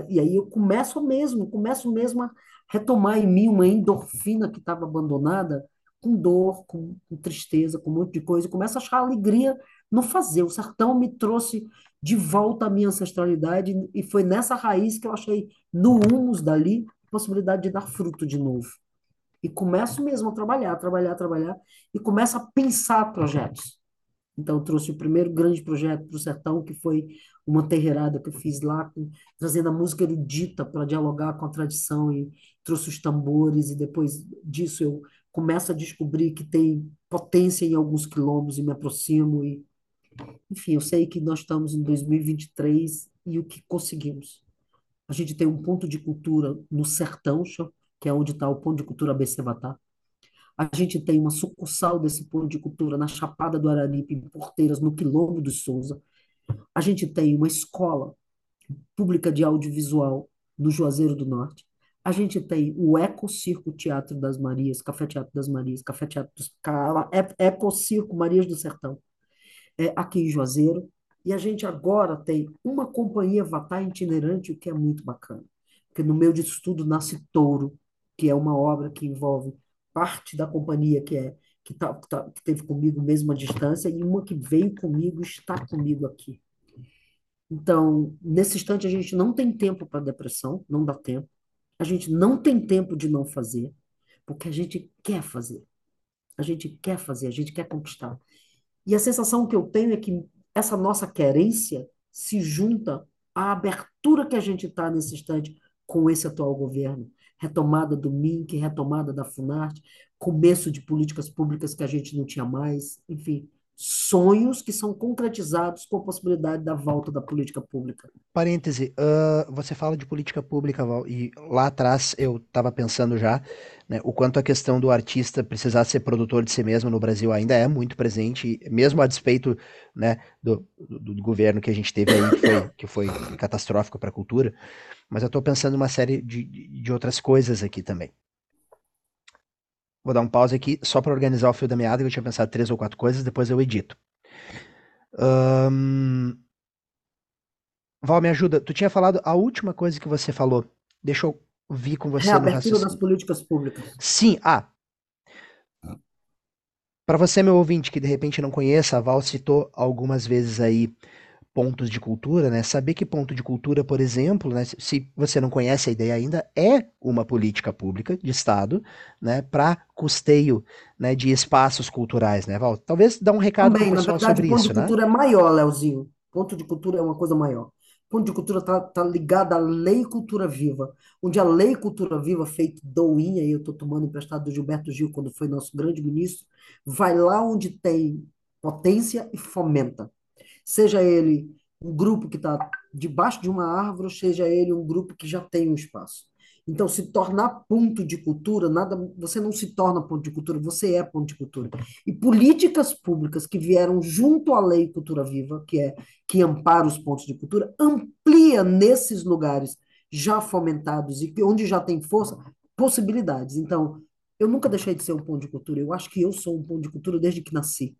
e aí eu começo mesmo, começo mesmo a retomar em mim uma endorfina que estava abandonada, com dor, com, com tristeza, com um monte de coisa, e começo a achar alegria no fazer. O sertão me trouxe de volta à minha ancestralidade, e foi nessa raiz que eu achei, no humus dali, a possibilidade de dar fruto de novo. E começo mesmo a trabalhar, trabalhar, trabalhar, e começo a pensar projetos. Então, trouxe o primeiro grande projeto para o sertão, que foi uma terreirada que eu fiz lá, com, trazendo a música erudita para dialogar com a tradição, e trouxe os tambores, e depois disso eu começo a descobrir que tem potência em alguns quilombos, e me aproximo, e enfim, eu sei que nós estamos em 2023 e o que conseguimos. A gente tem um ponto de cultura no Sertão, que é onde está o ponto de cultura ABC Batá. A gente tem uma sucursal desse ponto de cultura na Chapada do Araripe, em Porteiras, no Quilombo do Souza. A gente tem uma escola pública de audiovisual no Juazeiro do Norte. A gente tem o Eco Circo Teatro das Marias, Café Teatro das Marias, Café Teatro dos Eco Circo Marias do Sertão é, aqui em Juazeiro. E a gente agora tem uma companhia Vatá itinerante, o que é muito bacana. Porque no meio disso tudo nasce Touro, que é uma obra que envolve parte da companhia que é que, tá, tá, que teve comigo mesmo à distância e uma que veio comigo está comigo aqui. Então, nesse instante, a gente não tem tempo para depressão, não dá tempo. A gente não tem tempo de não fazer, porque a gente quer fazer. A gente quer fazer, a gente quer conquistar. E a sensação que eu tenho é que essa nossa querência se junta à abertura que a gente está nesse instante com esse atual governo. Retomada do MINC, retomada da Funarte, começo de políticas públicas que a gente não tinha mais, enfim, sonhos que são concretizados com a possibilidade da volta da política pública. Parêntese, uh, você fala de política pública, Val, e lá atrás eu estava pensando já né, o quanto a questão do artista precisar ser produtor de si mesmo no Brasil ainda é muito presente, mesmo a despeito né, do, do, do governo que a gente teve aí, que foi, que foi catastrófico para a cultura, mas eu estou pensando em uma série de, de outras coisas aqui também. Vou dar um pause aqui só para organizar o fio da meada, que eu tinha pensado três ou quatro coisas, depois eu edito. Um... Val, me ajuda. Tu tinha falado a última coisa que você falou. Deixa eu vir com você Reabertura das políticas públicas. Sim, ah. Para você, meu ouvinte, que de repente não conheça, a Val citou algumas vezes aí pontos de cultura, né? Saber que ponto de cultura, por exemplo, né, se você não conhece a ideia ainda, é uma política pública de Estado, né, para custeio, né, de espaços culturais, né, Val? Talvez dá um recado Também, pessoal verdade, sobre ponto isso, de né? cultura é maior, Leozinho. Ponto de cultura é uma coisa maior. Ponto de cultura está tá ligado à lei cultura viva, onde a lei cultura viva, feita do INHA, e eu estou tomando emprestado do Gilberto Gil, quando foi nosso grande ministro, vai lá onde tem potência e fomenta. Seja ele um grupo que está debaixo de uma árvore, seja ele um grupo que já tem um espaço. Então, se tornar ponto de cultura, nada, você não se torna ponto de cultura, você é ponto de cultura. E políticas públicas que vieram junto à Lei Cultura Viva, que é que ampara os pontos de cultura, amplia nesses lugares já fomentados e onde já tem força, possibilidades. Então, eu nunca deixei de ser um ponto de cultura. Eu acho que eu sou um ponto de cultura desde que nasci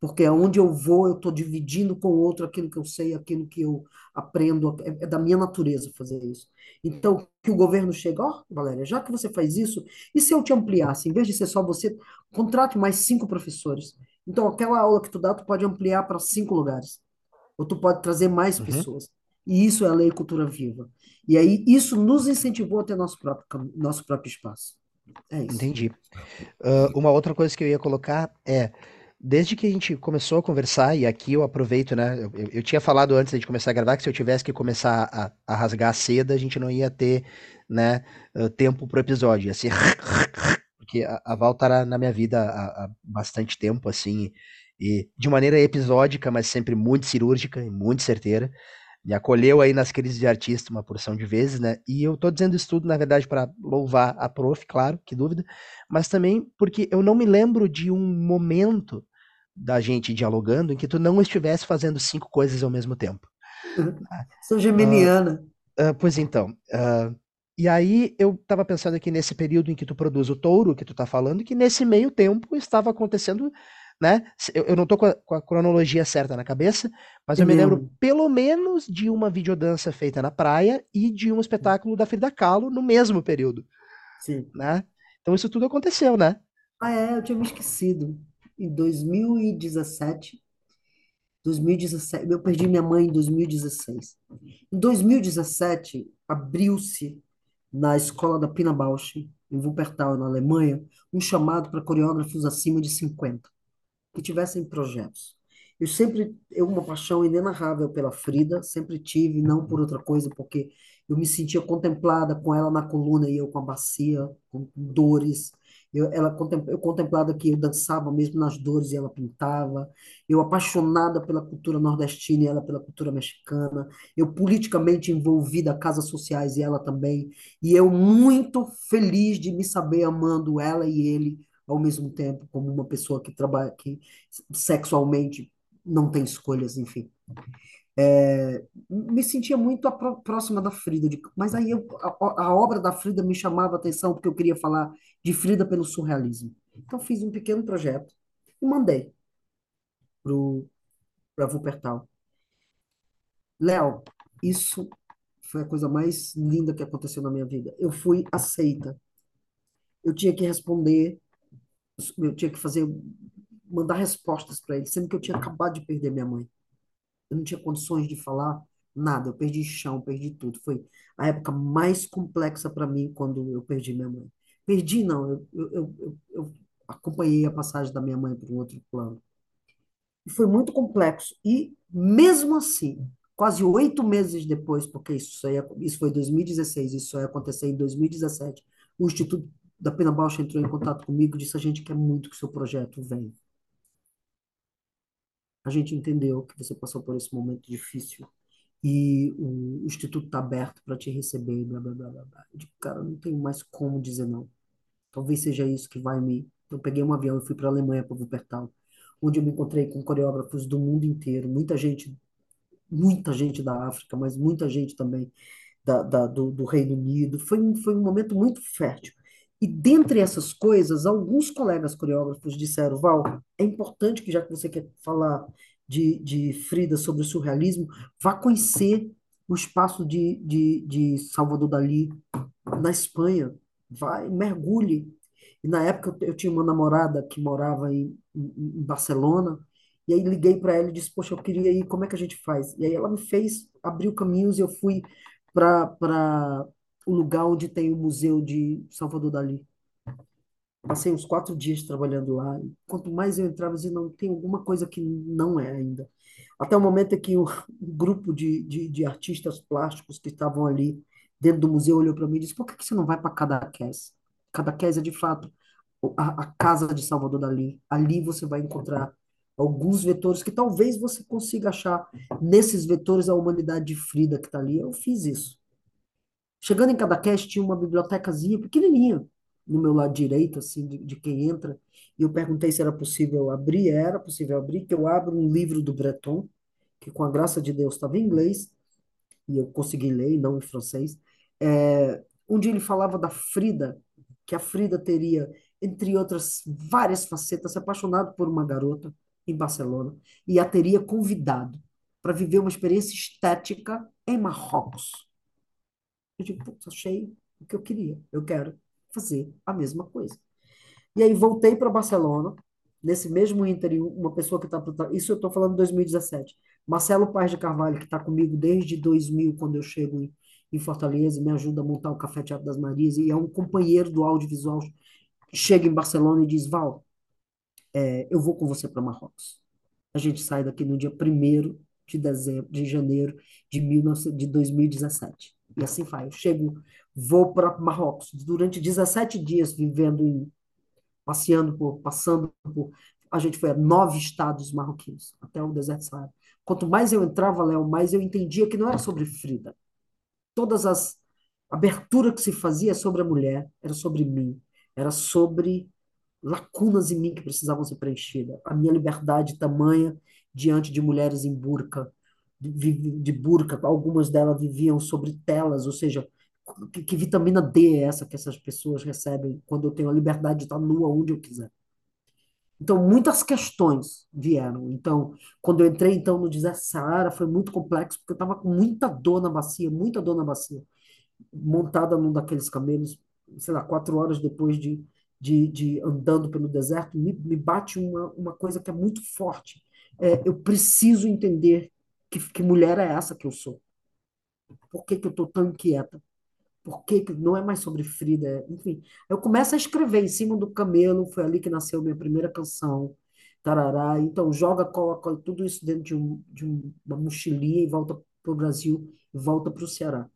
porque aonde eu vou, eu estou dividindo com o outro aquilo que eu sei, aquilo que eu aprendo, é, é da minha natureza fazer isso. Então, que o governo chega, ó, oh, Valéria, já que você faz isso, e se eu te ampliasse, em vez de ser só você, contrate mais cinco professores. Então, aquela aula que tu dá, tu pode ampliar para cinco lugares. Ou tu pode trazer mais uhum. pessoas. E isso é a lei cultura viva. E aí, isso nos incentivou a ter nosso próprio, nosso próprio espaço. É isso. Entendi. Uh, uma outra coisa que eu ia colocar é desde que a gente começou a conversar, e aqui eu aproveito, né? Eu, eu, tinha falado antes de começar a gravar que se eu tivesse que começar a, a rasgar a seda, a gente não ia ter, né, tempo pro episódio. Ia ser. Porque a, a Val tá na minha vida há, há bastante tempo, assim, e de maneira episódica, mas sempre muito cirúrgica e muito certeira. Me acolheu aí nas crises de artista uma porção de vezes, né? E eu tô dizendo isso tudo, na verdade, para louvar a prof, claro, que dúvida, mas também porque eu não me lembro de um momento da gente dialogando em que tu não estivesse fazendo cinco coisas ao mesmo tempo. Sou geminiana. Uh, uh, pois então. Uh, e aí eu estava pensando aqui nesse período em que tu produz o touro que tu está falando, que nesse meio tempo estava acontecendo, né? Eu, eu não estou com, com, a cronologia certa na cabeça, mas eu me lembro pelo menos de uma videodança feita na praia e de um espetáculo da Frida Kahlo no mesmo período. Sim. Né? Então isso tudo aconteceu, né? Ah, é, eu tinha me esquecido em 2017. 2017, eu perdi minha mãe em 2016. Em 2017, abriu-se na escola da Pina Bausch, em Wuppertal, na Alemanha, um chamado para coreógrafos acima de 50 que tivessem projetos. Eu sempre, eu uma paixão inenarrável pela Frida, sempre tive, não por outra coisa, porque eu me sentia contemplada com ela na coluna e eu com a bacia, com dores, eu, ela, eu contemplava que eu dançava mesmo nas dores e ela pintava. Eu apaixonada pela cultura nordestina e ela pela cultura mexicana. Eu politicamente envolvida, casas sociais e ela também. E eu muito feliz de me saber amando ela e ele ao mesmo tempo, como uma pessoa que trabalha, que sexualmente não tem escolhas, enfim. É, me sentia muito próxima da Frida, mas aí eu, a, a, obra da Frida me chamava a atenção porque eu queria falar de Frida pelo surrealismo. Então fiz um pequeno projeto e mandei para Wuppertal. Léo, isso foi a coisa mais linda que aconteceu na minha vida. Eu fui aceita. Eu tinha que responder, eu tinha que fazer, mandar respostas para ele, sendo que eu tinha acabado de perder minha mãe eu não tinha condições de falar nada, eu perdi chão, perdi tudo. Foi a época mais complexa para mim quando eu perdi minha mãe. Perdi, não, eu, eu, eu, eu acompanhei a passagem da minha mãe para um outro plano. E foi muito complexo. E, mesmo assim, quase oito meses depois, porque isso, ia, isso foi 2016, isso ia acontecer em 2017, o Instituto da Pena Bausch entrou em contato comigo e disse: a gente quer muito que o seu projeto venha a gente entendeu que você passou por esse momento difícil e o, o instituto está aberto para te receber, blá, blá, blá, blá. Eu digo, cara, não tenho mais como dizer não. Talvez seja isso que vai me... Eu peguei um avião e fui para a Alemanha, para Wuppertal, onde eu me encontrei com coreógrafos do mundo inteiro, muita gente, muita gente da África, mas muita gente também da, da do, do Reino Unido. Foi, foi um momento muito fértil. E dentre essas coisas, alguns colegas coreógrafos disseram, Val, é importante que já que você quer falar de, de Frida sobre o surrealismo, vá conhecer o espaço de, de, de Salvador Dali na Espanha, vai, mergulhe. E na época eu, eu tinha uma namorada que morava em, em, em Barcelona, e aí liguei para ela e disse, poxa, eu queria ir, como é que a gente faz? E aí ela me fez, abriu caminhos e eu fui para o lugar onde tem o Museu de Salvador Dali. Passei uns quatro dias trabalhando lá. Quanto mais eu entrava, eu dizia, não, tem alguma coisa que não é ainda. Até o momento em que um, um grupo de, de, de artistas plásticos que estavam ali dentro do museu olhou para mim e disse: por que que você não vai para Cadaqués? Cadaqués é, de fato, a, a casa de Salvador Dali. Ali você vai encontrar alguns vetores que talvez você consiga achar nesses vetores a humanidade de Frida que está ali. Eu fiz isso. Chegando em Cadaqués, tinha uma bibliotecazinha pequenininha no meu lado direito, assim, de, de quem entra, e eu perguntei se era possível abrir, era possível abrir, que eu abro um livro do Breton, que com a graça de Deus estava em inglês, e eu consegui ler, não em francês, é, onde ele falava da Frida, que a Frida teria, entre outras várias facetas, se apaixonado por uma garota em Barcelona, e a teria convidado para viver uma experiência estética em Marrocos. Eu digo, putz, achei o que eu queria, eu quero fazer a mesma coisa. E aí voltei para Barcelona, nesse mesmo ínterim, uma pessoa que está... Isso eu estou falando em 2017. Marcelo Paz de Carvalho, que está comigo desde 2000, quando eu chego em, em Fortaleza, me ajuda a montar o Café Teatro das Marias, e é um companheiro do audiovisual, chega em Barcelona e diz, Val, é, eu vou com você para Marrocos. A gente sai daqui no dia 1 de dezembro, de janeiro de, 19, de 2017. E assim vai. Eu chego, vou para Marrocos durante 17 dias vivendo em passeando por, passando por. A gente foi a nove estados marroquinos, até o deserto Saara. Quanto mais eu entrava, Léo, mais eu entendia que não era sobre Frida. Todas as abertura que se fazia sobre a mulher era sobre mim, era sobre lacunas em mim que precisavam ser preenchidas. A minha liberdade tamanha diante de mulheres em burca, de, de burca, algumas delas viviam sobre telas, ou seja, que, que, vitamina D é essa que essas pessoas recebem quando eu tenho a liberdade de estar nua onde eu quiser? Então, muitas questões vieram. Então, quando eu entrei então no Saara, foi muito complexo, porque eu estava com muita dor na bacia, muita dor na bacia, montada num daqueles camelos, sei lá, quatro horas depois de, de, de andando pelo deserto, me, me bate uma, uma coisa que é muito forte. É, eu preciso entender que, que mulher é essa que eu sou. Por que, que eu estou tão inquieta? Por que não é mais sobre Frida? Enfim, eu começo a escrever em cima do camelo, foi ali que nasceu minha primeira canção, tarará. Então, joga, coloca tudo isso dentro de, um, de uma mochilinha e volta para o Brasil, volta para o Ceará.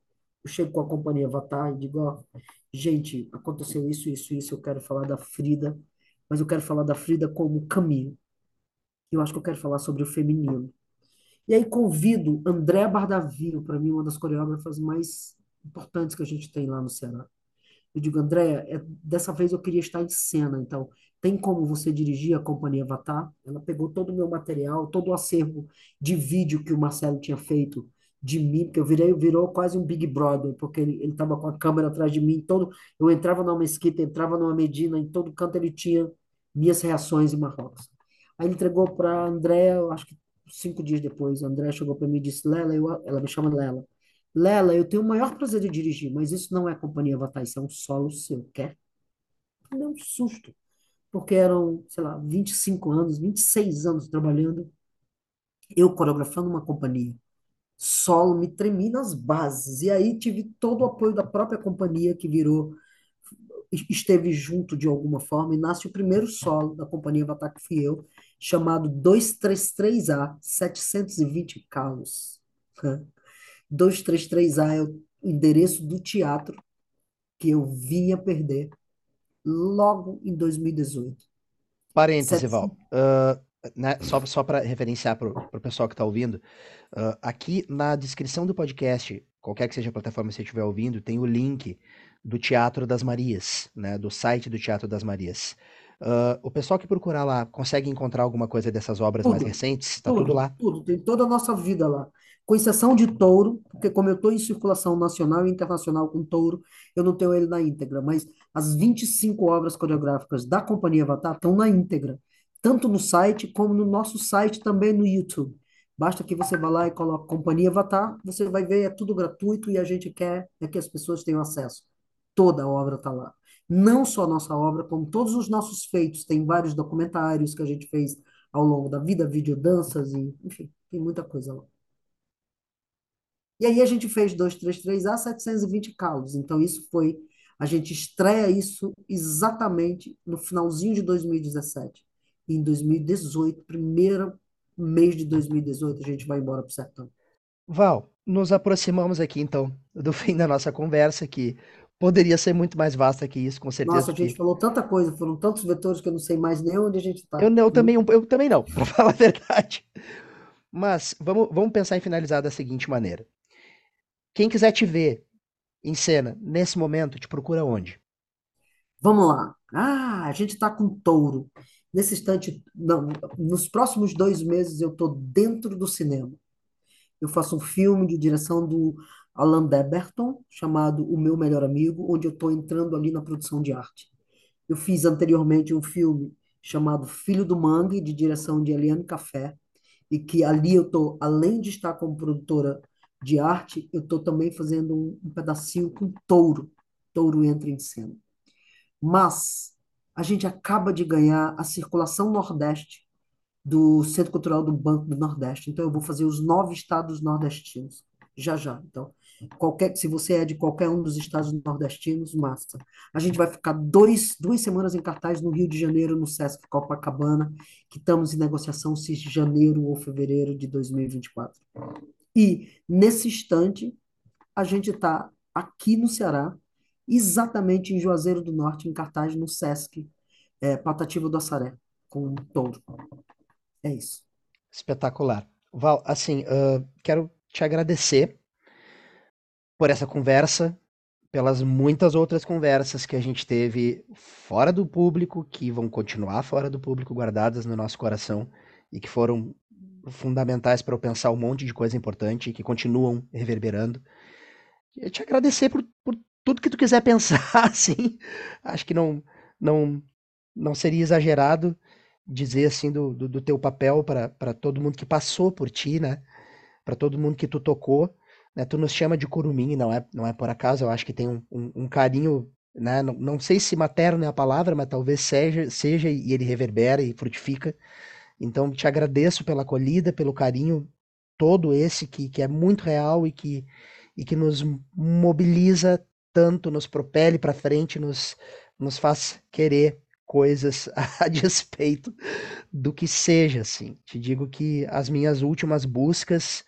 Eu chego com a companhia Avatar e digo, gente, aconteceu isso, isso, isso, eu quero falar da Frida, mas eu quero falar da Frida como caminho. Eu acho que eu quero falar sobre o feminino. E aí convido André Bardavio, para mim, uma das coreógrafas mais importantes que a gente tem lá no Ceará. Eu digo, Andréia, é, dessa vez eu queria estar em cena, então tem como você dirigir a Companhia Avatar? Ela pegou todo o meu material, todo o acervo de vídeo que o Marcelo tinha feito de mim, porque eu virei, virou quase um Big Brother, porque ele estava com a câmera atrás de mim, todo, eu entrava numa mesquita, entrava numa Medina, em todo canto ele tinha minhas reações em Marrocos. Aí ele entregou para a Andréia, acho que cinco dias depois, a Andréia chegou para mim e disse, Lela, eu, ela me chama Lela, Lela, eu tenho o maior prazer de dirigir, mas isso não é companhia Avatar, isso é um solo seu, quer? Deu um susto, porque eram, sei lá, 25 anos, 26 anos trabalhando, eu coreografando uma companhia. Solo, me tremi nas bases. E aí tive todo o apoio da própria companhia que virou, esteve junto de alguma forma, e nasce o primeiro solo da companhia Avatar, que fui eu, chamado 233A, 720 calos. 233A é o endereço do teatro que eu vinha perder logo em 2018. Parêntese, Val. Uh, né, só só para referenciar para o pessoal que está ouvindo, uh, aqui na descrição do podcast, qualquer que seja a plataforma que você estiver ouvindo, tem o link do Teatro das Marias, né, do site do Teatro das Marias. Uh, o pessoal que procurar lá consegue encontrar alguma coisa dessas obras tudo, mais recentes? Está tudo, tudo lá? Tudo, tem toda a nossa vida lá com exceção de touro, porque como eu estou em circulação nacional e internacional com touro, eu não tenho ele na íntegra, mas as 25 obras coreográficas da Companhia Avatar estão na íntegra, tanto no site como no nosso site também no YouTube. Basta que você vá lá e coloque Companhia Avatar, você vai ver, é tudo gratuito e a gente quer é que as pessoas tenham acesso. Toda a obra está lá. Não só a nossa obra, como todos os nossos feitos. Tem vários documentários que a gente fez ao longo da vida, videodanças, e, enfim, tem muita coisa lá. E aí a gente fez 233A 720 calos. Então isso foi, a gente estreia isso exatamente no finalzinho de 2017. E em 2018, primeira mês de 2018 a gente vai embora pro sertão. Val, nos aproximamos aqui então do fim da nossa conversa, que poderia ser muito mais vasta que isso, com certeza. Nossa, a gente falou tanta coisa, foram tantos vetores que eu não sei mais nem onde a gente está. Eu, eu, também, eu também não, para falar a verdade. Mas vamos, vamos pensar em finalizar da seguinte maneira. Quem quiser te ver em cena nesse momento, te procura onde? Vamos lá. Ah, a gente está com touro. Nesse instante, não, nos próximos dois meses eu estou dentro do cinema. Eu faço um filme de direção do Alan Deberton, chamado O Meu Melhor Amigo, onde eu estou entrando ali na produção de arte. Eu fiz anteriormente um filme chamado Filho do Mangue, de direção de Eliane Café, e que ali eu estou, além de estar como produtora de arte, eu estou também fazendo um, um pedacinho com touro. Touro entra em cena. Mas a gente acaba de ganhar a circulação Nordeste do Centro Cultural do Banco do Nordeste. Então, eu vou fazer os nove estados nordestinos, já já. Então, qualquer, se você é de qualquer um dos estados nordestinos, massa. A gente vai ficar dois, duas semanas em cartaz no Rio de Janeiro, no Sesc Copacabana, que estamos em negociação se janeiro ou fevereiro de 2024. E, nesse instante, a gente está aqui no Ceará, exatamente em Juazeiro do Norte, em cartaz no Sesc é, Patativa do Assaré, com um touro. É isso. Espetacular. Val, assim, uh, quero te agradecer por essa conversa, pelas muitas outras conversas que a gente teve fora do público, que vão continuar fora do público, guardadas no nosso coração e que foram fundamentais para eu pensar um monte de coisa importante e que continuam reverberando. Eu te agradecer por, por tudo que tu quiser pensar, assim. Acho que não, não, não seria exagerado dizer assim do, do, do teu papel para todo mundo que passou por ti, né? Para todo mundo que tu tocou, né? Tu nos chama de curumim, não é, não é por acaso. Eu acho que tem um, um, um carinho, né? Não, não sei se materno é a palavra, mas talvez seja, seja e ele reverbera e frutifica. Então te agradeço pela acolhida, pelo carinho todo esse que, que é muito real e que, e que nos mobiliza tanto, nos propele para frente, nos, nos faz querer coisas a despeito do que seja, assim. Te digo que as minhas últimas buscas,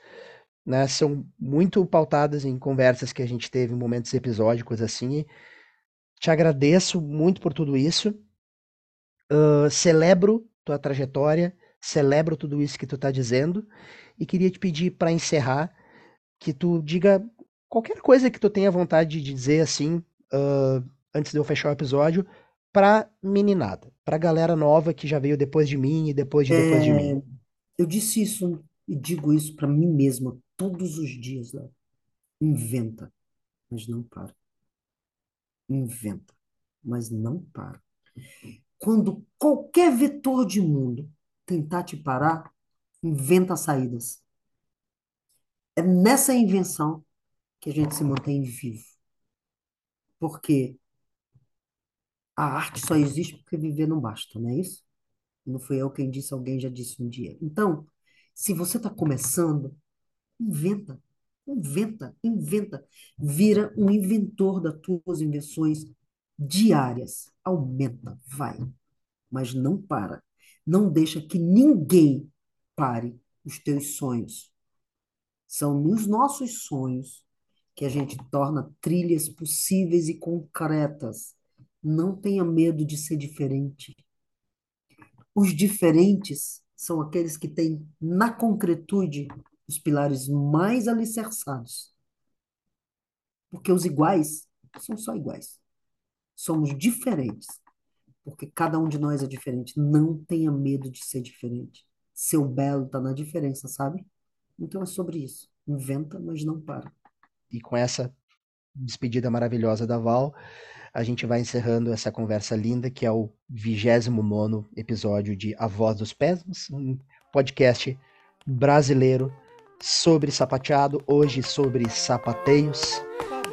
né, são muito pautadas em conversas que a gente teve em momentos episódicos, assim. Te agradeço muito por tudo isso. Uh, celebro tua trajetória, celebro tudo isso que tu tá dizendo e queria te pedir para encerrar que tu diga qualquer coisa que tu tenha vontade de dizer assim, uh, antes de eu fechar o episódio, pra meninada, pra galera nova que já veio depois de mim e depois de depois de É, mim. eu disse isso e digo isso para mim mesma todos os dias, Léo. Inventa, mas não para. Inventa, mas não para. Quando qualquer vetor de mundo tentar te parar, inventa saídas. É nessa invenção que a gente se mantém vivo. Porque a arte só existe porque viver não basta, não é isso? Não fui eu quem disse, alguém já disse um dia. Então, se você está começando, inventa, inventa, inventa. Vira um inventor das tuas invenções diárias. Aumenta, vai, mas não para. Não deixa que ninguém pare os teus sonhos. São nos nossos sonhos que a gente torna trilhas possíveis e concretas. Não tenha medo de ser diferente. Os diferentes são aqueles que têm na concretude os pilares mais alicerçados. Porque os iguais são só iguais. Somos diferentes. Porque cada um de nós é diferente. Não tenha medo de ser diferente. Seu belo está na diferença, sabe? Então é sobre isso. Inventa, mas não para. E com essa despedida maravilhosa da Val, a gente vai encerrando essa conversa linda, que é o 29 episódio de A Voz dos Pés, um podcast brasileiro sobre sapateado, hoje sobre sapateios,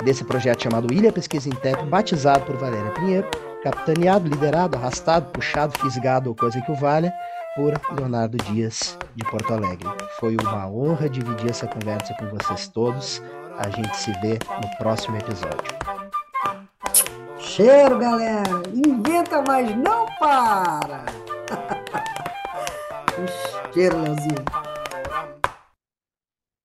desse projeto chamado Ilha Pesquisa em Tempo, batizado por Valéria Pinheiro, capitaneado, liderado, arrastado, puxado, fisgado ou coisa que o valha, por Leonardo Dias, de Porto Alegre. Foi uma honra dividir essa conversa com vocês todos. A gente se vê no próximo episódio. Cheiro, galera! Inventa, mas não para! Cheiro, Leozinho.